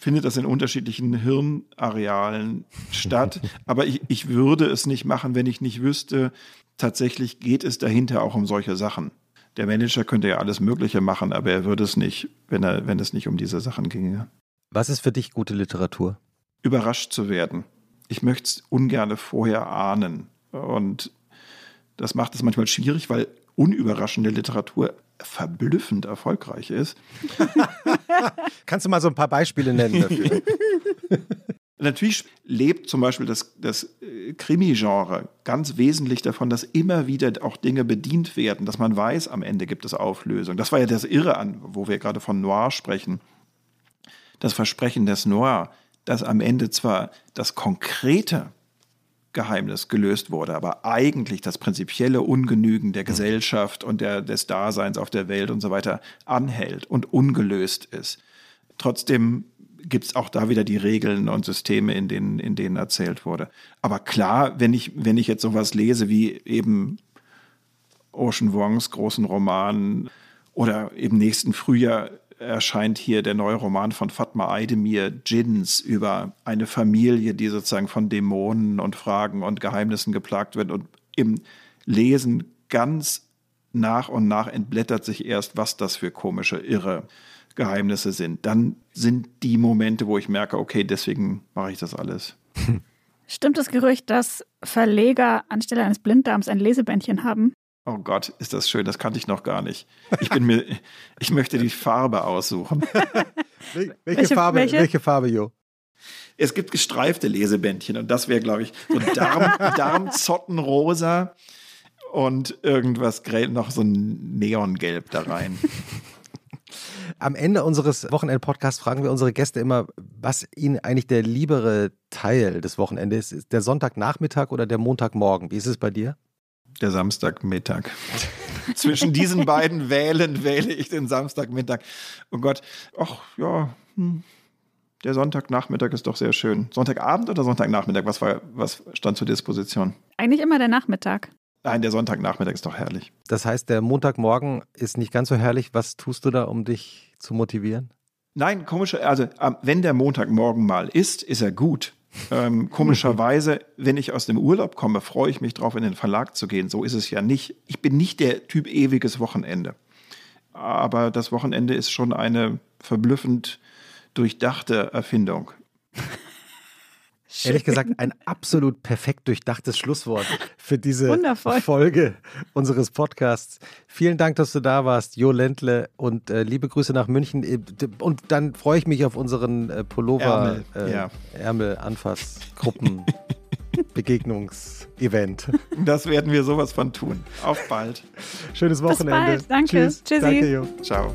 findet das in unterschiedlichen Hirnarealen statt. Aber ich, ich würde es nicht machen, wenn ich nicht wüsste, tatsächlich geht es dahinter auch um solche Sachen. Der Manager könnte ja alles Mögliche machen, aber er würde es nicht, wenn, er, wenn es nicht um diese Sachen ginge. Was ist für dich gute Literatur? Überrascht zu werden. Ich möchte es ungern vorher ahnen. Und das macht es manchmal schwierig, weil unüberraschende Literatur verblüffend erfolgreich ist. Kannst du mal so ein paar Beispiele nennen dafür? Natürlich lebt zum Beispiel das, das äh, Krimi-Genre ganz wesentlich davon, dass immer wieder auch Dinge bedient werden, dass man weiß, am Ende gibt es Auflösung. Das war ja das Irre an, wo wir gerade von Noir sprechen. Das Versprechen des Noir, dass am Ende zwar das konkrete Geheimnis gelöst wurde, aber eigentlich das prinzipielle Ungenügen der Gesellschaft und der, des Daseins auf der Welt und so weiter anhält und ungelöst ist. Trotzdem gibt es auch da wieder die Regeln und Systeme, in denen, in denen erzählt wurde. Aber klar, wenn ich, wenn ich jetzt sowas lese wie eben Ocean Wongs großen Roman oder im nächsten Frühjahr erscheint hier der neue Roman von Fatma Aydemir, Djinns, über eine Familie, die sozusagen von Dämonen und Fragen und Geheimnissen geplagt wird. Und im Lesen ganz nach und nach entblättert sich erst, was das für komische, irre Geheimnisse sind. Dann sind die Momente, wo ich merke, okay, deswegen mache ich das alles. Stimmt das Gerücht, dass Verleger anstelle eines Blinddarms ein Lesebändchen haben? Oh Gott, ist das schön, das kannte ich noch gar nicht. Ich bin mir, ich möchte die Farbe aussuchen. welche, welche, Farbe, welche? welche Farbe, Jo? Es gibt gestreifte Lesebändchen und das wäre, glaube ich, so Darm, Darmzottenrosa und irgendwas grell, noch so ein Neongelb da rein. Am Ende unseres Wochenend-Podcasts fragen wir unsere Gäste immer, was ihnen eigentlich der liebere Teil des Wochenendes ist. Der Sonntagnachmittag oder der Montagmorgen? Wie ist es bei dir? Der Samstagmittag. Zwischen diesen beiden Wählen wähle ich den Samstagmittag. Oh Gott, ach ja, hm. der Sonntagnachmittag ist doch sehr schön. Sonntagabend oder Sonntagnachmittag? Was, war, was stand zur Disposition? Eigentlich immer der Nachmittag. Nein, der Sonntagnachmittag ist doch herrlich. Das heißt, der Montagmorgen ist nicht ganz so herrlich. Was tust du da, um dich zu motivieren? Nein, komische, also wenn der Montagmorgen mal ist, ist er gut. Ähm, komischerweise, wenn ich aus dem Urlaub komme, freue ich mich drauf, in den Verlag zu gehen. So ist es ja nicht. Ich bin nicht der Typ ewiges Wochenende. Aber das Wochenende ist schon eine verblüffend durchdachte Erfindung. Ehrlich gesagt, ein absolut perfekt durchdachtes Schlusswort für diese Wundervoll. Folge unseres Podcasts. Vielen Dank, dass du da warst, Jo Ländle, und äh, liebe Grüße nach München. Äh, und dann freue ich mich auf unseren äh, Pullover, Ärmel, äh, ja. Ärmel Anfassgruppen. Begegnungsevent. Das werden wir sowas von tun. Auf bald. Schönes Wochenende. Bis bald. Danke. Tschüss. Tschüssi. Danke, Jo. Ciao.